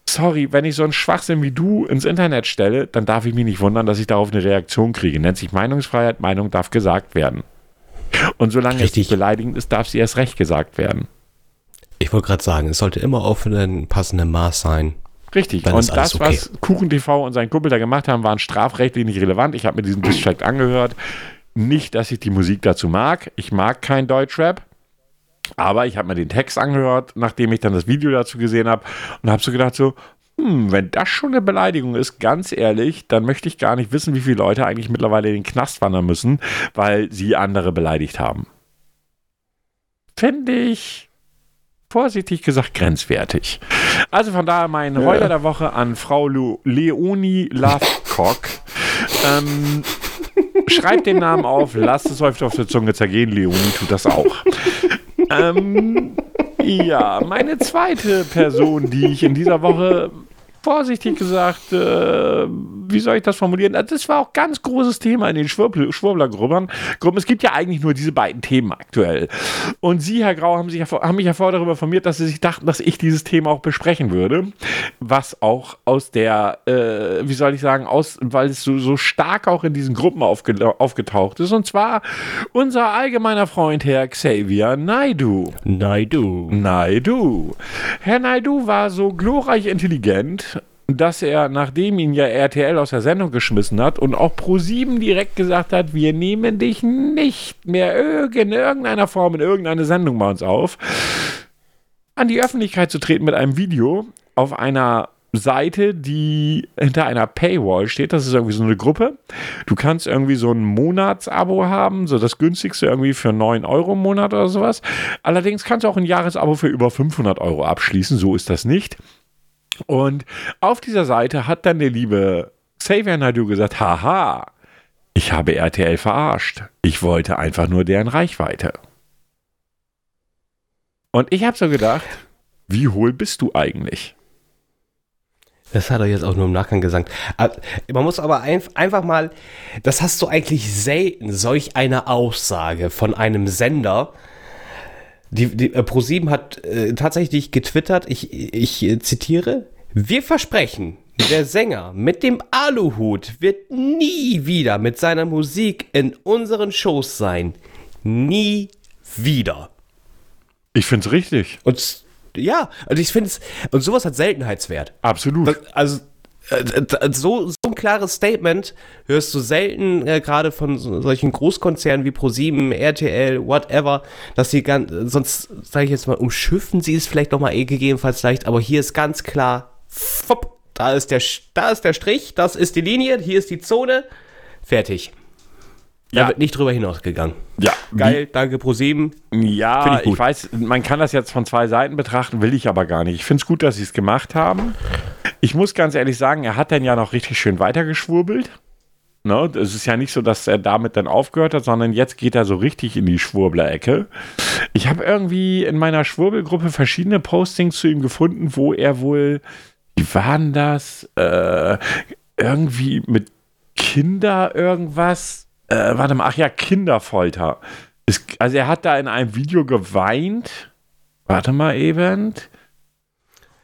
Sorry, wenn ich so einen Schwachsinn wie du ins Internet stelle, dann darf ich mich nicht wundern, dass ich darauf eine Reaktion kriege. Nennt sich Meinungsfreiheit, Meinung darf gesagt werden. Und solange Richtig. es nicht beleidigend ist, darf sie erst recht gesagt werden. Ich wollte gerade sagen, es sollte immer auf einem passenden Maß sein. Richtig. Dann und das, okay. was KuchenTV und sein Kumpel da gemacht haben, waren strafrechtlich nicht relevant. Ich habe mir diesen Distract angehört. Nicht, dass ich die Musik dazu mag. Ich mag kein Deutschrap. Aber ich habe mir den Text angehört, nachdem ich dann das Video dazu gesehen habe und habe so gedacht so, hm, wenn das schon eine Beleidigung ist, ganz ehrlich, dann möchte ich gar nicht wissen, wie viele Leute eigentlich mittlerweile in den Knast wandern müssen, weil sie andere beleidigt haben. Finde ich vorsichtig gesagt grenzwertig. Also von daher mein ja. Heuler der Woche an Frau Lu Leonie Lovecock. ähm, schreibt den Namen auf, lasst es euch auf der Zunge zergehen. Leonie tut das auch. ähm, ja, meine zweite Person, die ich in dieser Woche vorsichtig gesagt, äh, wie soll ich das formulieren? Also das war auch ganz großes Thema in den Schwurbl Schwurblergruppen. Es gibt ja eigentlich nur diese beiden Themen aktuell. Und Sie, Herr Grau, haben, sich haben mich ja vorher darüber informiert, dass Sie sich dachten, dass ich dieses Thema auch besprechen würde. Was auch aus der, äh, wie soll ich sagen, aus, weil es so, so stark auch in diesen Gruppen aufge aufgetaucht ist. Und zwar unser allgemeiner Freund, Herr Xavier Naidu. Naidu. Naidu. Herr Naidu war so glorreich intelligent, dass er, nachdem ihn ja RTL aus der Sendung geschmissen hat und auch Pro7 direkt gesagt hat, wir nehmen dich nicht mehr in irgendeiner Form in irgendeine Sendung bei uns auf, an die Öffentlichkeit zu treten mit einem Video auf einer Seite, die hinter einer Paywall steht. Das ist irgendwie so eine Gruppe. Du kannst irgendwie so ein Monatsabo haben, so das günstigste irgendwie für 9 Euro im Monat oder sowas. Allerdings kannst du auch ein Jahresabo für über 500 Euro abschließen. So ist das nicht. Und auf dieser Seite hat dann der liebe Xavier Naidu gesagt, haha, ich habe RTL verarscht. Ich wollte einfach nur deren Reichweite. Und ich habe so gedacht, wie hohl bist du eigentlich? Das hat er jetzt auch nur im Nachgang gesagt. Äh, man muss aber einfach mal, das hast du eigentlich selten, solch eine Aussage von einem Sender. Die, die äh, ProSieben hat äh, tatsächlich getwittert, ich, ich äh, zitiere, wir versprechen, der Sänger mit dem Aluhut wird nie wieder mit seiner Musik in unseren Shows sein. Nie wieder. Ich finde es richtig. Und ja, also ich finde es, und sowas hat Seltenheitswert. Absolut. Das, also so, so ein klares Statement hörst du selten, äh, gerade von so, solchen Großkonzernen wie Pro7, RTL, whatever, dass sie ganz, sonst sage ich jetzt mal, umschiffen sie es vielleicht nochmal eh gegebenenfalls leicht, aber hier ist ganz klar, fopp, da ist der, da ist der Strich, das ist die Linie, hier ist die Zone, fertig. Da ja. wird nicht drüber hinausgegangen. Ja. Geil, danke ProSieben. Ja, ich, ich, weiß, man kann das jetzt von zwei Seiten betrachten, will ich aber gar nicht. Ich finde es gut, dass sie es gemacht haben. Ich muss ganz ehrlich sagen, er hat dann ja noch richtig schön weitergeschwurbelt. Ne? Es ist ja nicht so, dass er damit dann aufgehört hat, sondern jetzt geht er so richtig in die Schwurbler-Ecke. Ich habe irgendwie in meiner Schwurbelgruppe verschiedene Postings zu ihm gefunden, wo er wohl, wie waren das? Äh, irgendwie mit Kinder irgendwas äh, warte mal, ach ja, Kinderfolter. Es, also er hat da in einem Video geweint. Warte mal eben.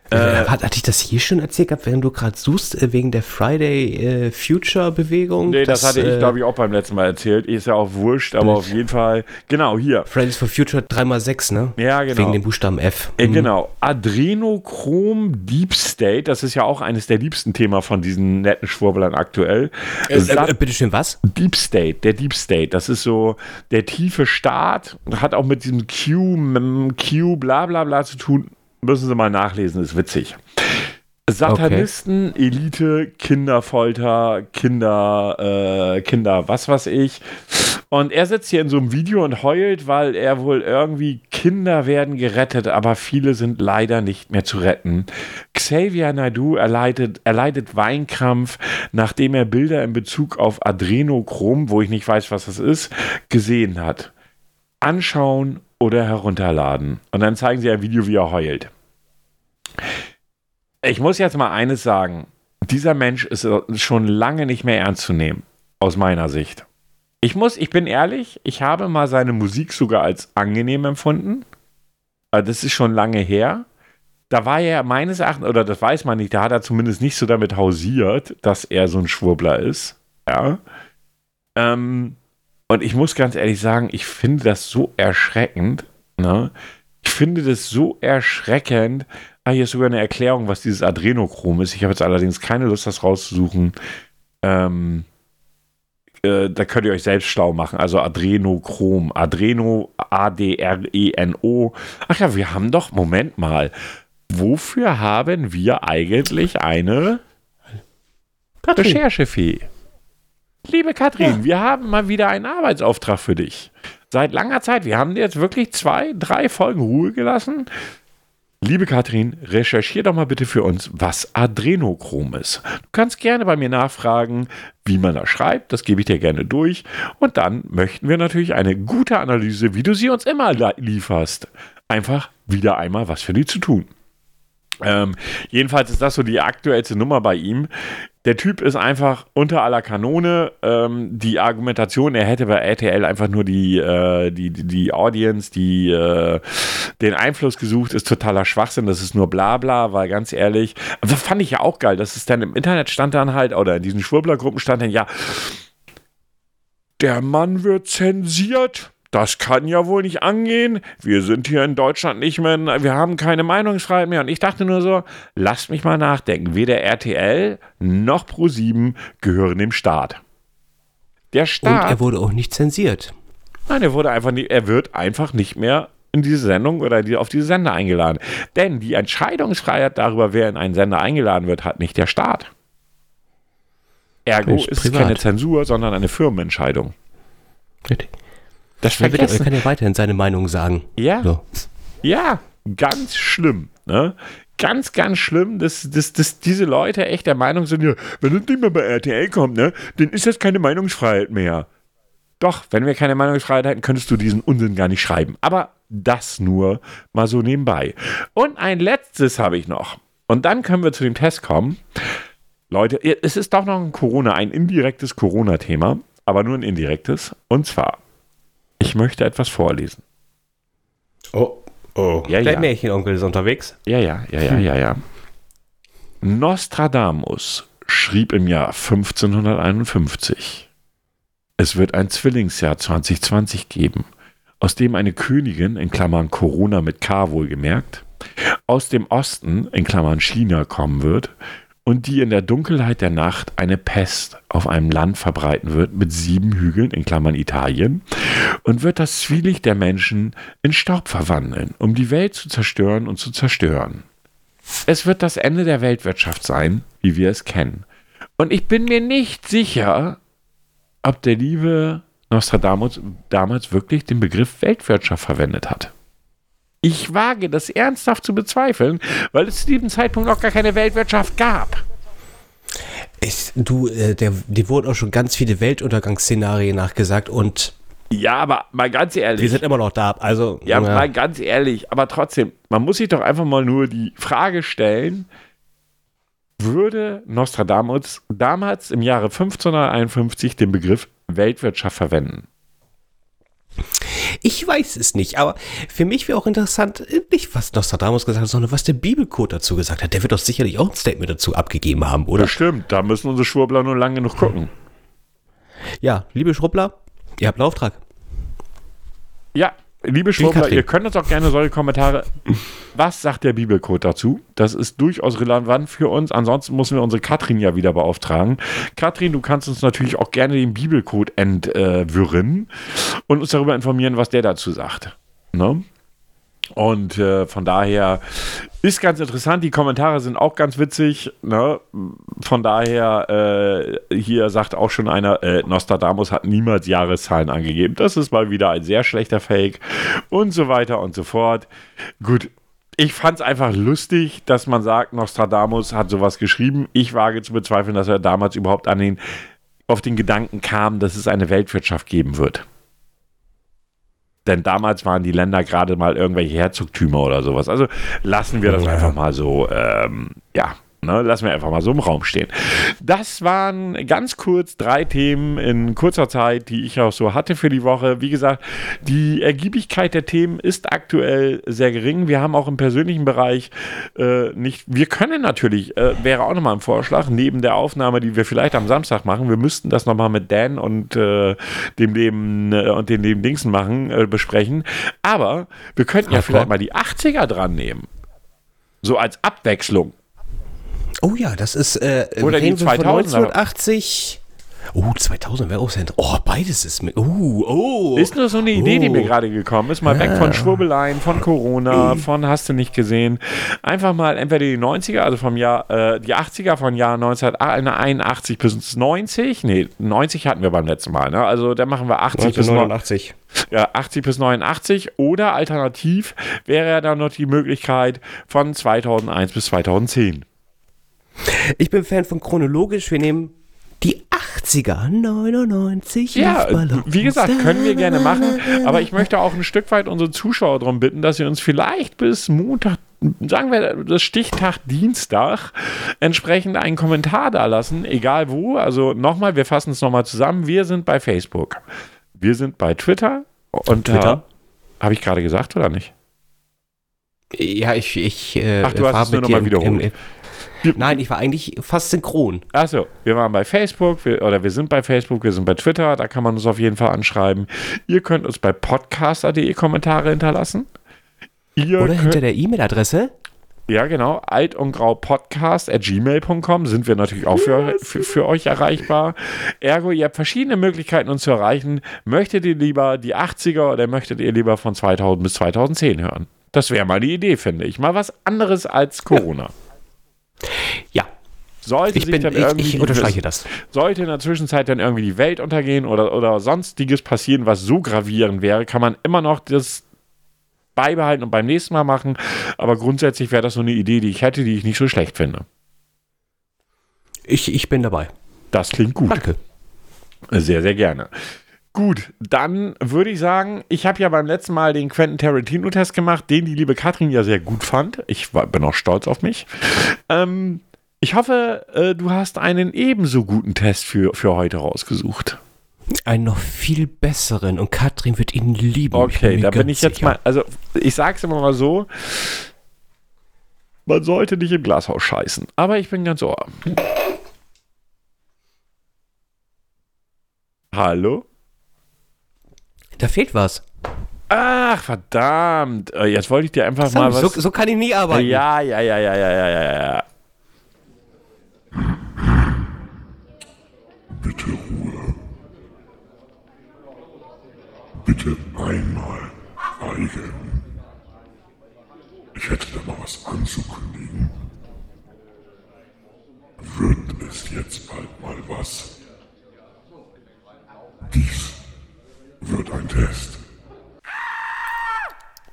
Äh, hat, hatte ich das hier schon erzählt gehabt, während du gerade suchst, äh, wegen der Friday äh, Future Bewegung? Nee, das, das hatte ich, äh, glaube ich, auch beim letzten Mal erzählt. Ist ja auch wurscht, aber auf jeden Fall. Genau, hier. Fridays for Future 3x6, ne? Ja, genau. Wegen dem Buchstaben F. Äh, mhm. Genau. Adrenochrom Deep State, das ist ja auch eines der liebsten Themen von diesen netten Schwurblern aktuell. Äh, äh, bitte schön, was? Deep State, der Deep State. Das ist so der tiefe Staat, hat auch mit diesem Q, Q, bla bla bla zu tun Müssen Sie mal nachlesen, ist witzig. Satanisten, okay. Elite, Kinderfolter, Kinder, äh, Kinder, was weiß ich. Und er sitzt hier in so einem Video und heult, weil er wohl irgendwie Kinder werden gerettet, aber viele sind leider nicht mehr zu retten. Xavier Naidu erleidet, erleidet Weinkrampf, nachdem er Bilder in Bezug auf Adrenochrom, wo ich nicht weiß, was das ist, gesehen hat. Anschauen oder herunterladen. Und dann zeigen sie ein Video, wie er heult. Ich muss jetzt mal eines sagen. Dieser Mensch ist schon lange nicht mehr ernst zu nehmen, aus meiner Sicht. Ich muss, ich bin ehrlich, ich habe mal seine Musik sogar als angenehm empfunden. Das ist schon lange her. Da war er meines Erachtens, oder das weiß man nicht, da hat er zumindest nicht so damit hausiert, dass er so ein Schwurbler ist. Ja. Ähm, und ich muss ganz ehrlich sagen, ich finde das so erschreckend. Ne? Ich finde das so erschreckend. Ah, hier ist sogar eine Erklärung, was dieses Adrenochrom ist. Ich habe jetzt allerdings keine Lust, das rauszusuchen. Ähm, äh, da könnt ihr euch selbst schlau machen. Also Adrenochrom. Adreno, A-D-R-E-N-O. Ach ja, wir haben doch, Moment mal. Wofür haben wir eigentlich eine Recherchefee? Liebe Katrin, ja. wir haben mal wieder einen Arbeitsauftrag für dich. Seit langer Zeit. Wir haben dir jetzt wirklich zwei, drei Folgen Ruhe gelassen. Liebe Katrin, recherchier doch mal bitte für uns, was Adrenochrom ist. Du kannst gerne bei mir nachfragen, wie man das schreibt. Das gebe ich dir gerne durch. Und dann möchten wir natürlich eine gute Analyse, wie du sie uns immer lieferst. Einfach wieder einmal was für die zu tun. Ähm, jedenfalls ist das so die aktuellste Nummer bei ihm. Der Typ ist einfach unter aller Kanone. Ähm, die Argumentation, er hätte bei RTL einfach nur die, äh, die, die Audience, die, äh, den Einfluss gesucht, ist totaler Schwachsinn. Das ist nur Blabla, weil ganz ehrlich, das fand ich ja auch geil. Das ist dann im Internet stand dann halt, oder in diesen Schwurblergruppen stand dann, ja, der Mann wird zensiert das kann ja wohl nicht angehen. Wir sind hier in Deutschland nicht mehr, wir haben keine Meinungsfreiheit mehr. Und ich dachte nur so, lasst mich mal nachdenken. Weder RTL noch Pro7 gehören dem Staat. Der Staat. Und er wurde auch nicht zensiert. Nein, er wurde einfach nicht, er wird einfach nicht mehr in diese Sendung oder auf diese Sender eingeladen. Denn die Entscheidungsfreiheit darüber, wer in einen Sender eingeladen wird, hat nicht der Staat. Ergo ist es keine Zensur, sondern eine Firmenentscheidung. Richtig. Das bitte, er kann ja weiterhin seine Meinung sagen. Ja. So. Ja, ganz schlimm. Ne? Ganz, ganz schlimm, dass, dass, dass diese Leute echt der Meinung sind, ja, wenn es nicht mehr bei RTL kommt, ne, dann ist das keine Meinungsfreiheit mehr. Doch, wenn wir keine Meinungsfreiheit hätten, könntest du diesen Unsinn gar nicht schreiben. Aber Das nur mal so nebenbei. Und ein letztes habe ich noch. Und dann können wir zu dem Test kommen. Leute, es ist doch noch ein Corona, ein indirektes Corona-Thema, aber nur ein indirektes. Und zwar, ich möchte etwas vorlesen. Oh, oh. Ja, Der ja. Märchenonkel ist unterwegs. Ja, ja, ja, ja, ja, ja. Nostradamus schrieb im Jahr 1551, es wird ein Zwillingsjahr 2020 geben, aus dem eine Königin, in Klammern Corona mit K wohlgemerkt, aus dem Osten, in Klammern China, kommen wird und die in der Dunkelheit der Nacht eine Pest auf einem Land verbreiten wird mit sieben Hügeln, in Klammern Italien, und wird das Zwielicht der Menschen in Staub verwandeln, um die Welt zu zerstören und zu zerstören. Es wird das Ende der Weltwirtschaft sein, wie wir es kennen. Und ich bin mir nicht sicher, ob der liebe Nostradamus damals wirklich den Begriff Weltwirtschaft verwendet hat. Ich wage das ernsthaft zu bezweifeln, weil es zu diesem Zeitpunkt noch gar keine Weltwirtschaft gab. Ich, du, äh, der, dir wurden auch schon ganz viele Weltuntergangsszenarien nachgesagt und Ja, aber mal ganz ehrlich. wir sind immer noch da. Also, Ja, mal ganz ehrlich, aber trotzdem, man muss sich doch einfach mal nur die Frage stellen, würde Nostradamus damals im Jahre 1551 den Begriff Weltwirtschaft verwenden? Ich weiß es nicht, aber für mich wäre auch interessant, nicht was Nostradamus gesagt hat, sondern was der Bibelcode dazu gesagt hat. Der wird doch sicherlich auch ein Statement dazu abgegeben haben, oder? Bestimmt, da müssen unsere Schwurbler nur lang genug gucken. Ja, liebe Schrubbler, ihr habt einen Auftrag. Ja, liebe Schwurbler, ihr könnt uns auch gerne solche Kommentare. Was sagt der Bibelcode dazu? Das ist durchaus relevant für uns. Ansonsten müssen wir unsere Katrin ja wieder beauftragen. Katrin, du kannst uns natürlich auch gerne den Bibelcode entwirren und uns darüber informieren, was der dazu sagt. Ne? Und äh, von daher ist ganz interessant. Die Kommentare sind auch ganz witzig. Ne? Von daher, äh, hier sagt auch schon einer, äh, Nostradamus hat niemals Jahreszahlen angegeben. Das ist mal wieder ein sehr schlechter Fake und so weiter und so fort. Gut. Ich fand es einfach lustig, dass man sagt, Nostradamus hat sowas geschrieben. Ich wage zu bezweifeln, dass er damals überhaupt an den, auf den Gedanken kam, dass es eine Weltwirtschaft geben wird. Denn damals waren die Länder gerade mal irgendwelche Herzogtümer oder sowas. Also lassen wir das Ja. einfach mal so, ähm, ja, ne, lassen wir einfach mal so im Raum stehen. Das waren ganz kurz drei Themen in kurzer Zeit, die ich auch so hatte für die Woche. Wie gesagt, die Ergiebigkeit der Themen ist aktuell sehr gering. Wir haben auch im persönlichen Bereich äh, nicht, wir können natürlich, äh, wäre auch nochmal ein Vorschlag, neben der Aufnahme, die wir vielleicht am Samstag machen, wir müssten das nochmal mit Dan und äh, dem Leben äh, und den Leben Dingsen machen, äh, besprechen. Aber wir könnten ja vielleicht mal die 80er dran nehmen. So als Abwechslung. Oh ja, das ist äh, Oder die reden wir von 2000er. 1980. Oh, 2000 wäre auch sehr Oh, beides ist mit. Oh, oh. Ist nur so eine Idee, die Oh. mir gerade gekommen ist. Mal weg von Schwurbeleien, von Corona, von hast du nicht gesehen. Einfach mal entweder die 90er, also vom Jahr, äh, die 80er von Jahr 1981 bis 90. Nee, 90 hatten wir beim letzten Mal. Ne? Also da machen wir 80 bis 1989. ja, 80 bis 89 oder alternativ wäre ja dann noch die Möglichkeit von 2001 bis 2010. Ich bin Fan von chronologisch. Wir nehmen die 80er. 99. Ja, wie gesagt, können wir gerne machen, aber ich möchte auch ein Stück weit unsere Zuschauer darum bitten, dass sie uns vielleicht bis Montag, sagen wir das Stichtag Dienstag, entsprechend einen Kommentar da lassen, egal wo. Also nochmal, wir fassen es nochmal zusammen. Wir sind bei Facebook. Wir sind bei Twitter. Und Twitter? Habe ich gerade gesagt oder nicht? Ja, ich. ich äh, Ach, du hast es nur mit noch mal dir im- wiederholt. im- Nein, ich war eigentlich fast synchron. Achso, wir waren bei Facebook wir, oder wir sind bei Facebook, wir sind bei Twitter, da kann man uns auf jeden Fall anschreiben. Ihr könnt uns bei podcaster.de Kommentare hinterlassen. Ihr Oder hinter der E-Mail-Adresse. Ja, genau. Alt und grau Podcast at gmail.com sind wir natürlich auch für, für, für euch erreichbar. Ergo, ihr habt verschiedene Möglichkeiten, uns zu erreichen. Möchtet ihr lieber die 80er oder möchtet ihr lieber von 2000 bis 2010 hören? Das wäre mal die Idee, finde ich. Mal was anderes als Corona. Ja, Sollte ich, sich bin, dann ich, irgendwie ich unterstreiche das. sollte in der Zwischenzeit dann irgendwie die Welt untergehen oder, oder sonstiges passieren, was so gravierend wäre, kann man immer noch das beibehalten und beim nächsten Mal machen. Aber grundsätzlich wäre das so eine Idee, die ich hätte, die ich nicht so schlecht finde. Ich, ich bin dabei. Das klingt gut. Danke. Sehr, sehr gerne. Gut, dann würde ich sagen, ich habe ja beim letzten Mal den Quentin Tarantino-Test gemacht, den die liebe Katrin ja sehr gut fand. Ich war, bin auch stolz auf mich. Ähm, ich hoffe, äh, du hast einen ebenso guten Test für, für heute rausgesucht. Einen noch viel besseren und Katrin wird ihn lieben. Okay, da bin ich jetzt sicher. mal, also ich sag's immer mal so, man sollte nicht im Glashaus scheißen, aber ich bin ganz ohr. Hallo? Da fehlt was. Ach, verdammt. Äh, jetzt wollte ich dir einfach mal was. So, so, kann ich nie arbeiten. Ja, ja, ja, ja, ja, ja, ja, ja. Bitte Ruhe. Bitte einmal schweigen. Ich hätte da mal was anzukündigen. Wird es jetzt bald mal was? Dies wird ein Test.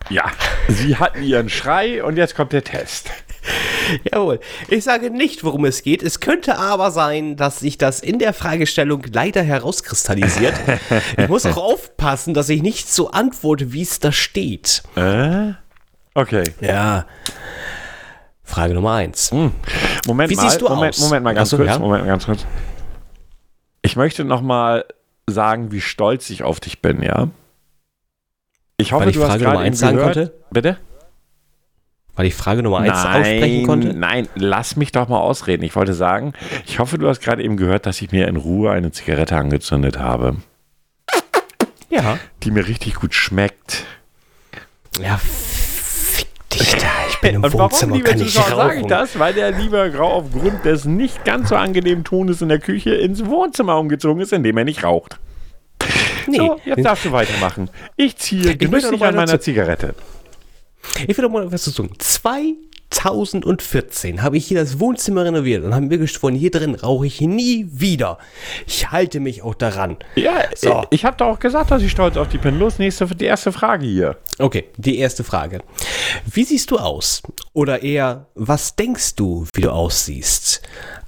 Ja, sie hatten ihren Schrei und jetzt kommt der Test. Jawohl. Ich sage nicht, worum es geht. Es könnte aber sein, dass sich das in der Fragestellung leider herauskristallisiert. ich muss auch aufpassen, dass ich nicht so antworte, wie es da steht. Äh? Okay. Ja. Frage Nummer eins. Hm. Moment wie mal. Siehst du Moment, aus? Moment mal ganz Achso, kurz. ja? Moment ganz kurz. Ich möchte noch mal sagen, wie stolz ich auf dich bin, ja? Ich hoffe, Weil ich du hast Frage Nummer gerade eben eins sagen gehört. konnte? Bitte? Weil ich Frage Nummer eins aussprechen konnte? Nein, lass mich doch mal ausreden. Ich wollte sagen, ich hoffe, du hast gerade eben gehört, dass ich mir in Ruhe eine Zigarette angezündet habe, Ja. die mir richtig gut schmeckt. Ja, fick dich da. Ich bin im Und warum, Wohnzimmer, liebe kann ich Zuschauer, sage ich rauchen. das? Weil der liebe Grau aufgrund des nicht ganz so angenehmen Tones in der Küche ins Wohnzimmer umgezogen ist, in dem er nicht raucht. Nee, So, jetzt darfst du weitermachen. Ich ziehe genüsslich an meiner Zigarette. Ich will doch mal was zu sagen. 2014 habe ich hier das Wohnzimmer renoviert und haben mir geschworen, hier drin rauche ich nie wieder. Ich halte mich auch daran. Ja, So. ich habe doch auch gesagt, dass ich stolz auf dich bin. Los, nächste, die erste Frage hier. Okay, die erste Frage. Wie siehst du aus? Oder eher, was denkst du, wie du aussiehst?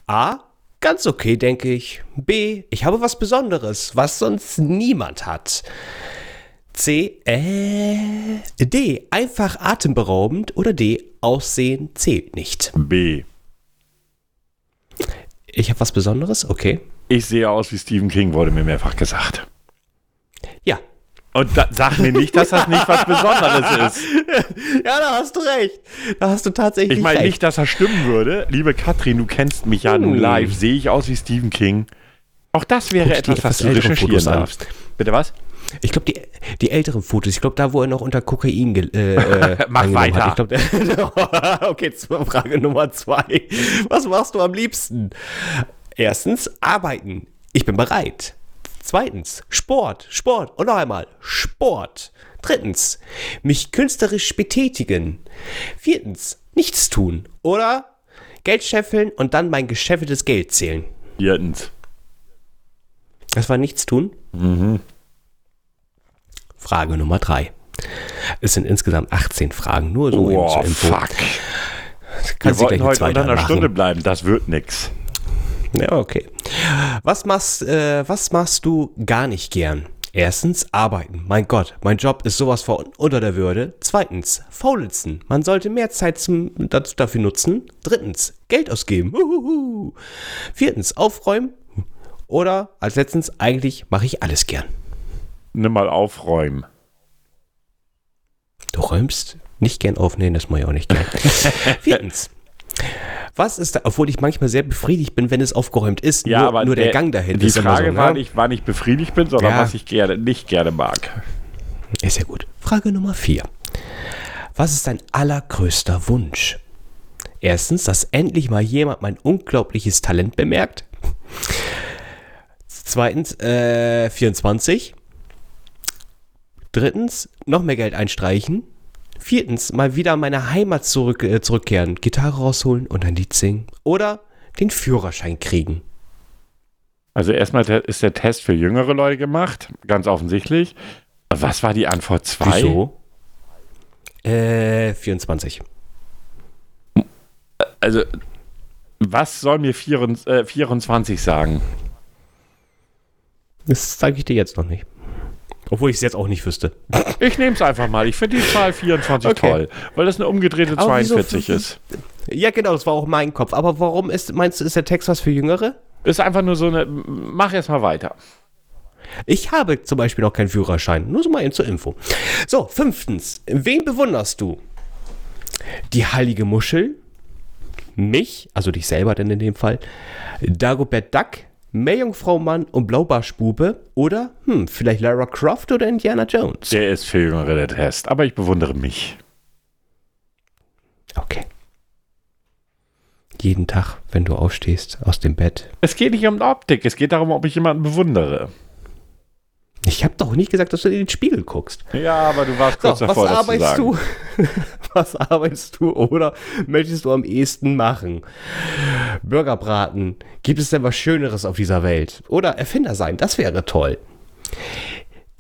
A. Ganz okay, denke ich. B. Ich habe was Besonderes, was sonst niemand hat. C. Äh. D. Einfach atemberaubend. Oder D. Aussehen zählt nicht. B. Ich habe was Besonderes? Okay. Ich sehe aus wie Stephen King, wurde mir mehrfach gesagt. Ja. Und da, sag mir nicht, dass das nicht was Besonderes ist. Ja, da hast du recht. Da hast du tatsächlich Ich meine nicht, dass das stimmen würde. Liebe Katrin, du kennst mich ja nun Hm. live. Sehe ich aus wie Stephen King? Auch das wäre Guck etwas, was du recherchieren darfst. Bitte was? Ich glaube, die, die älteren Fotos, ich glaube, da, wo er noch unter Kokain äh, äh, Mach weiter. Hat. Ich glaub, okay, Frage Nummer zwei. Was machst du am liebsten? Erstens, arbeiten. Ich bin bereit. Zweitens, Sport, Sport und noch einmal Sport. Drittens, mich künstlerisch betätigen. Viertens, nichts tun. Oder Geld scheffeln und dann mein gescheffeltes Geld zählen. Viertens. Das war nichts tun. Frage Nummer drei. Es sind insgesamt 18 Fragen, nur so Oh, zur Info. fuck. Wir Kannst du gleich wollten heute unter einer machen. Stunde bleiben. Das wird nix. Ja, okay. Was machst, äh, was machst du gar nicht gern? Erstens, arbeiten. Mein Gott, mein Job ist sowas von unter der Würde. Zweitens, faulenzen. Man sollte mehr Zeit zum, das, dafür nutzen. Drittens, Geld ausgeben. Uhuhu. Viertens, aufräumen. Oder als letztens, eigentlich mache ich alles gern. Nimm mal aufräumen. Du räumst nicht gern auf, nee, das mache ich auch nicht gern. Viertens. Was ist da, obwohl ich manchmal sehr befriedigt bin, wenn es aufgeräumt ist, Ja, nur, aber nur der, Gang dahin Die ist Frage so, war ne? nicht, wann ich befriedigt bin, sondern Ja. was ich gerne, nicht gerne mag. Ist ja gut. Frage Nummer vier. Was ist dein allergrößter Wunsch? Erstens, dass endlich mal jemand mein unglaubliches Talent bemerkt. Zweitens, äh, 24. Drittens, noch mehr Geld einstreichen. Viertens, mal wieder in meine Heimat zurück, äh, zurückkehren, Gitarre rausholen und ein Lied singen. Oder den Führerschein kriegen. Also erstmal ist der Test für jüngere Leute gemacht, ganz offensichtlich. Was war die Antwort 2? Wieso? Äh, 24. Also, was soll mir 24, äh, 24 sagen? Das zeige ich dir jetzt noch nicht. Obwohl ich es jetzt auch nicht wüsste. Ich nehme es einfach mal. Ich finde die Zahl 24 okay. toll, weil das eine umgedrehte Aber 42 ist. Ja, genau, das war auch mein Kopf. Aber warum ist, meinst du, ist der Text was für Jüngere? Ist einfach nur so eine. Mach erst mal weiter. Ich habe zum Beispiel noch keinen Führerschein. Nur so mal eben zur Info. So, fünftens. Wen bewunderst du? Die heilige Muschel? Mich, also dich selber denn in dem Fall, Dagobert Duck, Meerjungfrau Mann und Blaubarschbube oder, hm, vielleicht Lara Croft oder Indiana Jones? Der ist für Jüngere der Test, aber ich bewundere mich. Okay. Jeden Tag, wenn du aufstehst aus dem Bett. Es geht nicht um die Optik, es geht darum, ob ich jemanden bewundere. Ich habe doch nicht gesagt, dass du in den Spiegel guckst. Ja, aber du warst kurz so, davor, was arbeitest du? was arbeitest du oder möchtest du am ehesten machen? Burgerbraten. Gibt es denn was Schöneres auf dieser Welt? Oder Erfinder sein, das wäre toll.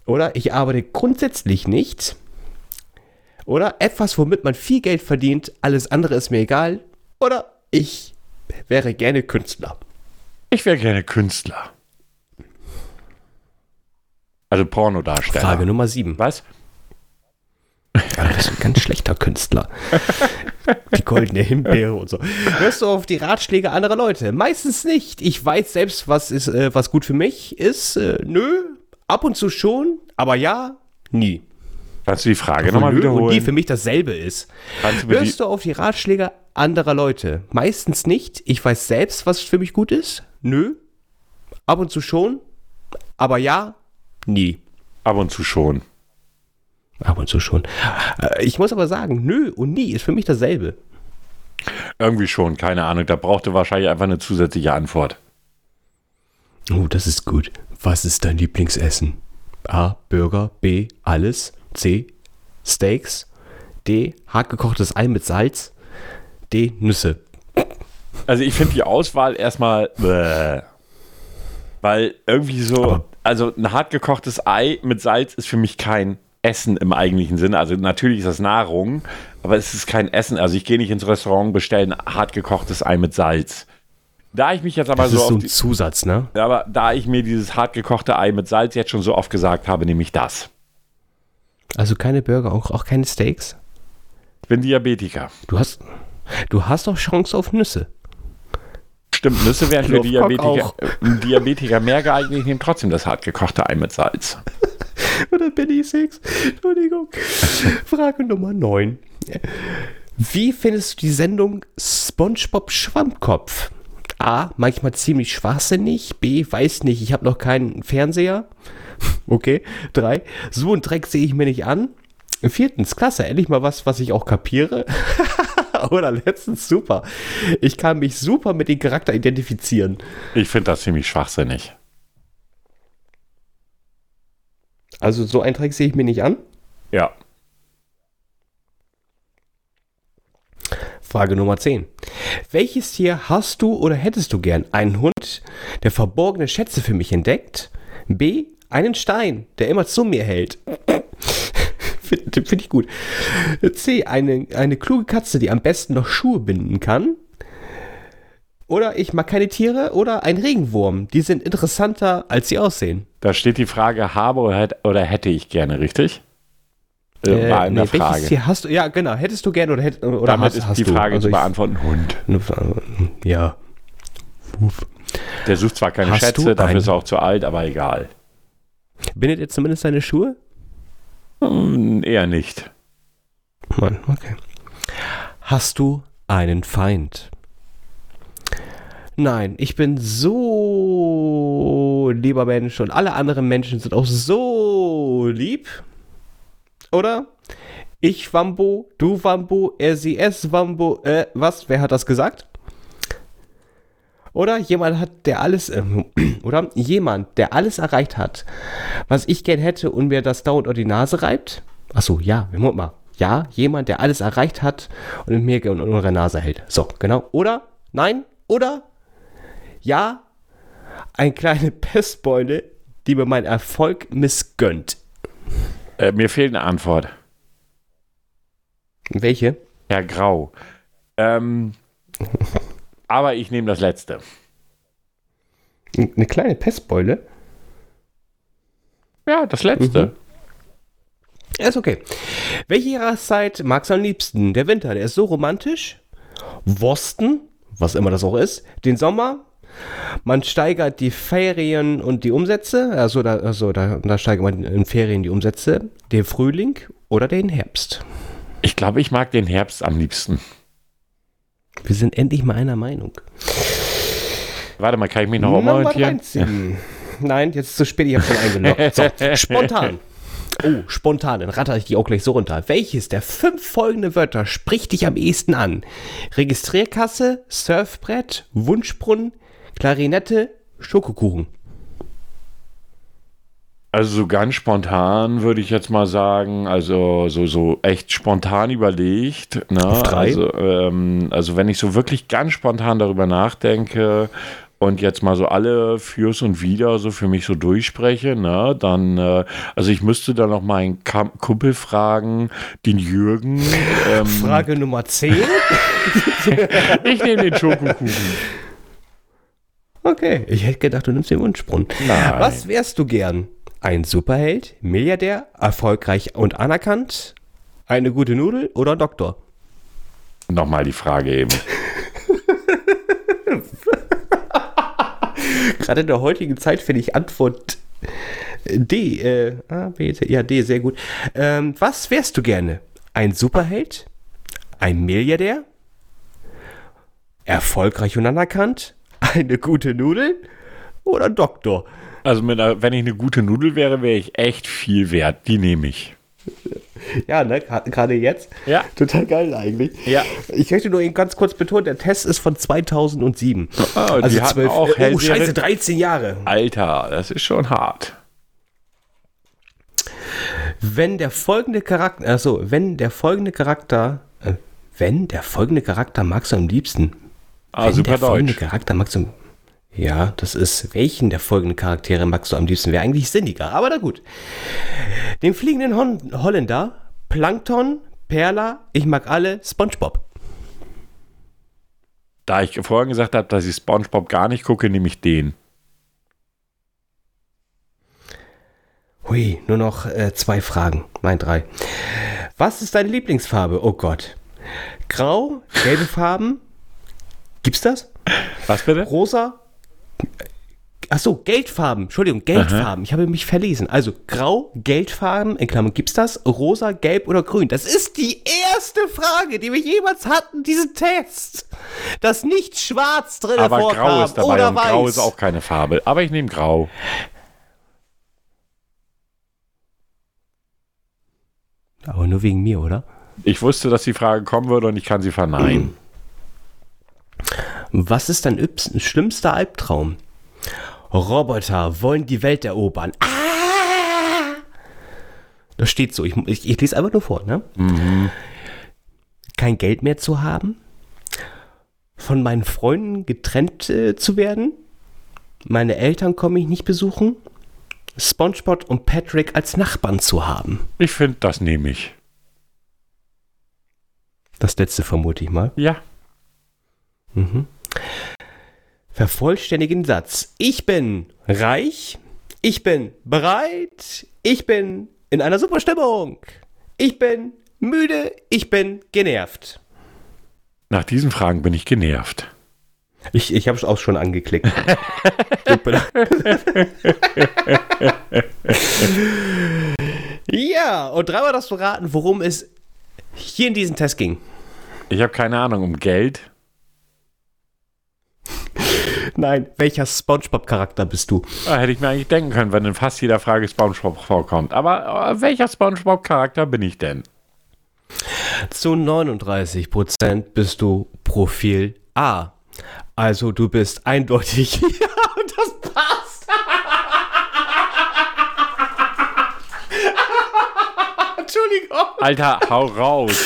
Oder ich arbeite grundsätzlich nicht. Oder etwas, womit man viel Geld verdient, alles andere ist mir egal. Oder ich wäre gerne Künstler. Ich wäre gerne Künstler. Also Pornodarsteller. Frage Nummer 7. Was? Ja, das ist ein ganz schlechter Künstler. Die goldene Himbeere und so. Hörst du auf die Ratschläge anderer Leute? Meistens nicht. Ich weiß selbst, was, ist, äh, was gut für mich ist. Äh, nö, ab und zu schon, aber ja, nie. Kannst du die Frage nochmal wiederholen? Und die für mich dasselbe ist. Du Hörst du auf die Ratschläge anderer Leute? Meistens nicht. Ich weiß selbst, was für mich gut ist. Nö. Ab und zu schon. Aber ja, Nie. Ab und zu schon. Ab und zu schon. Äh, ich muss aber sagen, nö und nie ist für mich dasselbe. Irgendwie schon, keine Ahnung. Da brauchte wahrscheinlich einfach eine zusätzliche Antwort. Oh, das ist gut. Was ist dein Lieblingsessen? A. Burger. B. Alles. C. Steaks. D. Hartgekochtes Ei mit Salz. D. Nüsse. Also ich finde die Auswahl erstmal. Bäh. Weil irgendwie so. Aber also ein hartgekochtes Ei mit Salz ist für mich kein Essen im eigentlichen Sinne. Also natürlich ist das Nahrung, aber es ist kein Essen. Also ich gehe nicht ins Restaurant, bestelle ein hartgekochtes Ei mit Salz. Da ich mich jetzt aber das so. Das ist so ein die, Zusatz, ne? Aber da ich mir dieses hartgekochte Ei mit Salz jetzt schon so oft gesagt habe, nehme ich das. Also keine Burger, auch, auch keine Steaks? Ich bin Diabetiker. Du hast, du hast doch Chance auf Nüsse. Stimmt, Nüsse wären für Diabetiker, Diabetiker mehr geeignet. Ich nehme trotzdem das hartgekochte Ei mit Salz. Oder Benny Six. Entschuldigung. Frage Nummer 9. Wie findest du die Sendung SpongeBob Schwammkopf? A. Manchmal ziemlich schwachsinnig. B. Weiß nicht, ich habe noch keinen Fernseher. Okay. 3. So ein Dreck sehe ich mir nicht an. Viertens, klasse, endlich mal was, was ich auch kapiere. Oder letztens super. Ich kann mich super mit dem Charakter identifizieren. Ich finde das ziemlich schwachsinnig. Also so einen Trick sehe ich mir nicht an? Ja. Frage Nummer 10. Welches Tier hast du oder hättest du gern? Einen Hund, der verborgene Schätze für mich entdeckt? B. Einen Stein, der immer zu mir hält. Finde find ich gut. C. Eine, eine kluge Katze, die am besten noch Schuhe binden kann. Oder ich mag keine Tiere. Oder ein Regenwurm. Die sind interessanter, als sie aussehen. Da steht die Frage, habe oder hätte ich gerne, richtig? Äh, war eine nee, Frage. Welches Tier hast du? Ja, genau. Hättest du gerne oder, hätt, oder Damit hast, ist hast die Frage also zu beantworten, Hund. Ja. Uff. Der sucht zwar keine hast Schätze, dafür ist er auch zu alt, aber egal. Bindet ihr zumindest seine Schuhe? Hm, eher nicht. Mann, okay. Hast du einen Feind? Nein, ich bin so lieber Mensch und alle anderen Menschen sind auch so lieb. Oder? Ich Wambo, du Wambo, er, sie, es Wambo, äh, was? Wer hat das gesagt? Oder jemand hat, der alles, äh, oder jemand, der alles erreicht hat, was ich gern hätte und mir das dauernd unter die Nase reibt. Achso, ja, Moment mal. Ja, jemand, der alles erreicht hat und mir unter die Nase hält. So, genau. Oder? Nein? Oder? Ja, eine kleine Pestbeule, die mir meinen Erfolg missgönnt. Äh, mir fehlt eine Antwort. Welche? Herr Grau. Ähm, aber ich nehme das letzte. Eine kleine Pestbeule? Ja, Ja, das letzte. Mhm. Ist okay. Welche Jahreszeit magst du am liebsten? Der Winter, der ist so romantisch. Wosten, was immer das auch ist. Den Sommer, man steigert die Ferien und die Umsätze, also da, also da, da steigert man in Ferien die Umsätze, den Frühling oder den Herbst. Ich glaube, ich mag den Herbst am liebsten. Wir sind endlich mal einer Meinung. Warte mal, kann ich mich noch umorientieren? Nein, jetzt ist zu spät, ich habe schon eingeloggt. So, spontan. Oh, spontan, dann ratter ich die auch gleich so runter. Welches der fünf folgenden Wörter spricht dich am ehesten an? Registrierkasse, Surfbrett, Wunschbrunnen, Klarinette, Schokokuchen. Also so ganz spontan würde ich jetzt mal sagen, also so, so echt spontan überlegt. Ne? Auf drei? Also, ähm, also wenn ich so wirklich ganz spontan darüber nachdenke und jetzt mal so alle Fürs und Wider so für mich so durchspreche, ne, dann, äh, also ich müsste da noch meinen Kumpel fragen, den Jürgen. Ähm, Frage Nummer 10. ich nehme den Schokokuchen. Okay, ich hätte gedacht, du nimmst den Wunschbrunnen. Nein. Was wärst du gern? Ein Superheld, Milliardär, erfolgreich und anerkannt, eine gute Nudel oder Doktor? Nochmal die Frage eben. Gerade in der heutigen Zeit finde ich Antwort D. Äh, A, B, C, ja, D, sehr gut. Ähm, was wärst du gerne? Ein Superheld? Ein Milliardär? Erfolgreich und anerkannt? Eine gute Nudel? Oder Doktor? Also einer, wenn ich eine gute Nudel wäre, wäre ich echt viel wert. Die nehme ich. Ja, ne, gerade jetzt. Ja. Total geil eigentlich. Ja. Ich möchte nur eben ganz kurz betonen, der Test ist von 2007. Oh, also die 12, auch oh, scheiße, 13 Jahre. Alter, das ist schon hart. Wenn der folgende Charakter, also wenn der folgende Charakter, äh, wenn der folgende Charakter magst du am liebsten. Ah, wenn super der Deutsch. folgende Charakter magst du ja, das ist, welchen der folgenden Charaktere magst du am liebsten? Wäre eigentlich sinniger, aber na gut. Den fliegenden Hon Holländer, Plankton, Perla, ich mag alle, SpongeBob. Da ich vorhin gesagt habe, dass ich SpongeBob gar nicht gucke, nehme ich den. Hui, nur noch äh, zwei Fragen. Mein drei. Was ist deine Lieblingsfarbe? Oh Gott. Grau, gelbe Farben. Gibt's das? Was bitte? Rosa, Achso, Geldfarben. Entschuldigung, Geldfarben. Aha. Ich habe mich verlesen. Also grau, Geldfarben, in Klammern gibt's das? Rosa, gelb oder grün? Das ist die erste Frage, die wir jemals hatten, diesen Test. Dass nicht schwarz drin Aber vorkam grau ist dabei oder und weiß. grau ist auch keine Farbe. Aber ich nehme grau. Aber nur wegen mir, oder? Ich wusste, dass die Frage kommen würde und ich kann sie verneinen. Was ist dein schlimmster Albtraum? Roboter wollen die Welt erobern. Ah! Das steht so. Ich, ich, ich lese einfach nur vor, ne? Mhm. Kein Geld mehr zu haben. Von meinen Freunden getrennt äh, zu werden. Meine Eltern komme ich nicht besuchen. SpongeBob und Patrick als Nachbarn zu haben. Ich finde, das nehme ich. Das letzte vermute ich mal. Ja. Mhm. Vervollständigen Satz. Ich bin reich. Ich bin bereit. Ich bin in einer super Stimmung. Ich bin müde. Ich bin genervt. Nach diesen Fragen bin ich genervt. Ich, ich habe es auch schon angeklickt. ja, und dreimal darfst du raten, worum es hier in diesem Test ging. Ich habe keine Ahnung, um Geld. Nein, welcher SpongeBob-Charakter bist du? Ja, hätte ich mir eigentlich denken können, wenn in fast jeder Frage SpongeBob vorkommt. Aber äh, welcher SpongeBob-Charakter bin ich denn? Zu 39% bist du Profil A. Also du bist eindeutig. ja, das passt. Entschuldigung. Alter, hau raus.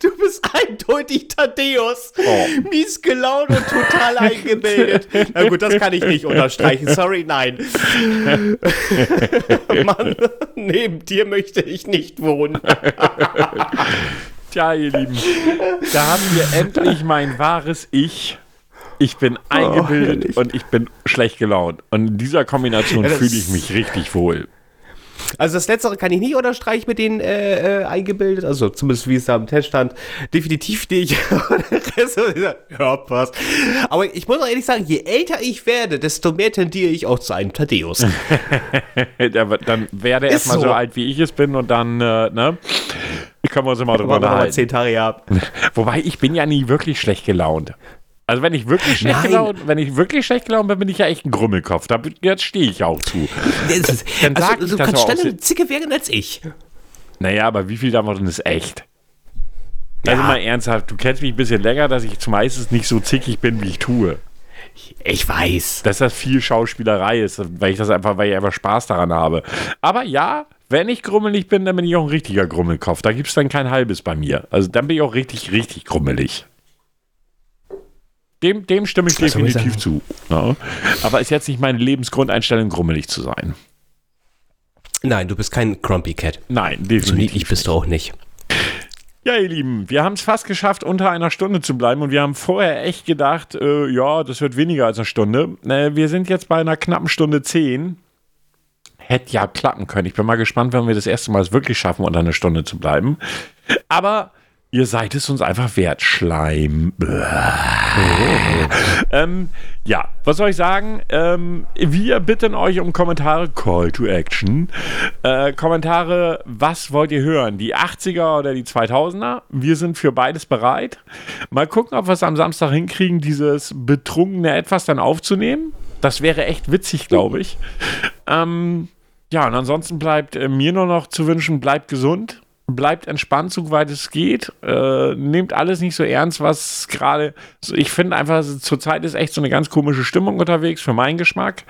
Du bist eindeutig Thaddeus. Oh. Mies gelaunt und total eingebildet. Na gut, das kann ich nicht unterstreichen. Sorry, nein. Mann, neben dir möchte ich nicht wohnen. Tja, ihr Lieben, da haben wir endlich mein wahres Ich. Ich bin oh, eingebildet oh, und ich bin schlecht gelaunt. Und in dieser Kombination ja, fühle ich mich richtig wohl. Also das Letztere kann ich nicht unterstreichen mit denen äh, äh, eingebildet, also zumindest wie es da im Test stand, definitiv nicht. ja, passt. Aber ich muss auch ehrlich sagen, je älter ich werde, desto mehr tendiere ich auch zu einem Thaddeus. dann werde erstmal so. so alt, wie ich es bin und dann, äh, ne? Können wir uns immer drüber unterhalten. Zehn Tage, ja. Wobei, ich bin ja nie wirklich schlecht gelaunt. Also wenn ich wirklich schlecht gelaunt, wenn ich wirklich schlecht gelaunt bin, bin ich ja echt ein Grummelkopf. Da, jetzt stehe ich auch zu. Dann also, ich du kannst schneller Zicke werden als ich. Naja, aber wie viel davon ist echt? Ja. Also mal ernsthaft, du kennst mich ein bisschen länger, dass ich meistens nicht so zickig bin, wie ich tue. Ich weiß. Dass das viel Schauspielerei ist, weil ich das einfach, weil ich einfach Spaß daran habe. Aber ja, wenn ich grummelig bin, dann bin ich auch ein richtiger Grummelkopf. Da gibt es dann kein halbes bei mir. Also dann bin ich auch richtig, richtig grummelig. Dem, dem stimme ich Was definitiv zu. Ja. Aber ist jetzt nicht meine Lebensgrundeinstellung, grummelig zu sein. Nein, du bist kein Grumpy Cat. Nein, definitiv. So niedlich bist du auch nicht. Ja, ihr Lieben, wir haben es fast geschafft, unter einer Stunde zu bleiben und wir haben vorher echt gedacht, äh, ja, das wird weniger als eine Stunde. Äh, wir sind jetzt bei einer knappen Stunde zehn. Hätte ja klappen können. Ich bin mal gespannt, wenn wir das erste Mal es wirklich schaffen, unter einer Stunde zu bleiben. Aber Ihr seid es uns einfach wert, Schleim. Oh. ähm, ja, was soll ich sagen? Ähm, wir bitten euch um Kommentare, Call to Action. Äh, Kommentare, was wollt ihr hören? Die 80er oder die 2000er? Wir sind für beides bereit. Mal gucken, ob wir es am Samstag hinkriegen, dieses betrunkene Etwas dann aufzunehmen. Das wäre echt witzig, glaube ich. Ähm, ja, und ansonsten bleibt äh, mir nur noch zu wünschen, bleibt gesund bleibt entspannt, soweit es geht. Äh, nehmt alles nicht so ernst, was gerade. Ich finde einfach, zurzeit ist echt so eine ganz komische Stimmung unterwegs, für meinen Geschmack.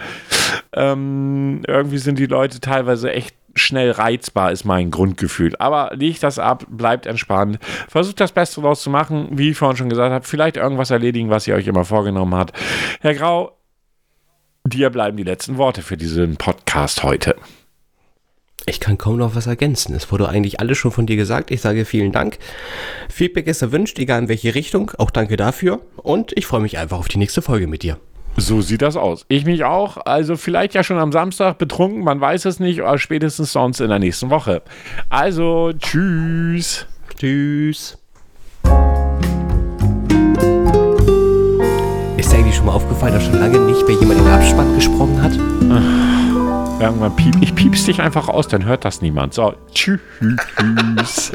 Ähm, irgendwie sind die Leute teilweise echt schnell reizbar, ist mein Grundgefühl. Aber legt das ab, bleibt entspannt. Versucht das Beste daraus zu machen, wie ich vorhin schon gesagt habe. Vielleicht irgendwas erledigen, was ihr euch immer vorgenommen habt. Herr Grau, dir bleiben die letzten Worte für diesen Podcast heute. Ich kann kaum noch was ergänzen. Es wurde eigentlich alles schon von dir gesagt. Ich sage vielen Dank. Feedback ist erwünscht, egal in welche Richtung. Auch danke dafür. Und ich freue mich einfach auf die nächste Folge mit dir. So sieht das aus. Ich mich auch. Also vielleicht ja schon am Samstag betrunken, man weiß es nicht, aber spätestens sonst in der nächsten Woche. Also, tschüss. Tschüss. Ist dir eigentlich schon mal aufgefallen, dass schon lange nicht mehr jemand in den Abspann gesprochen hat? Irgendwann piep, ich piepst dich einfach aus, dann hört das niemand. So, tschüss.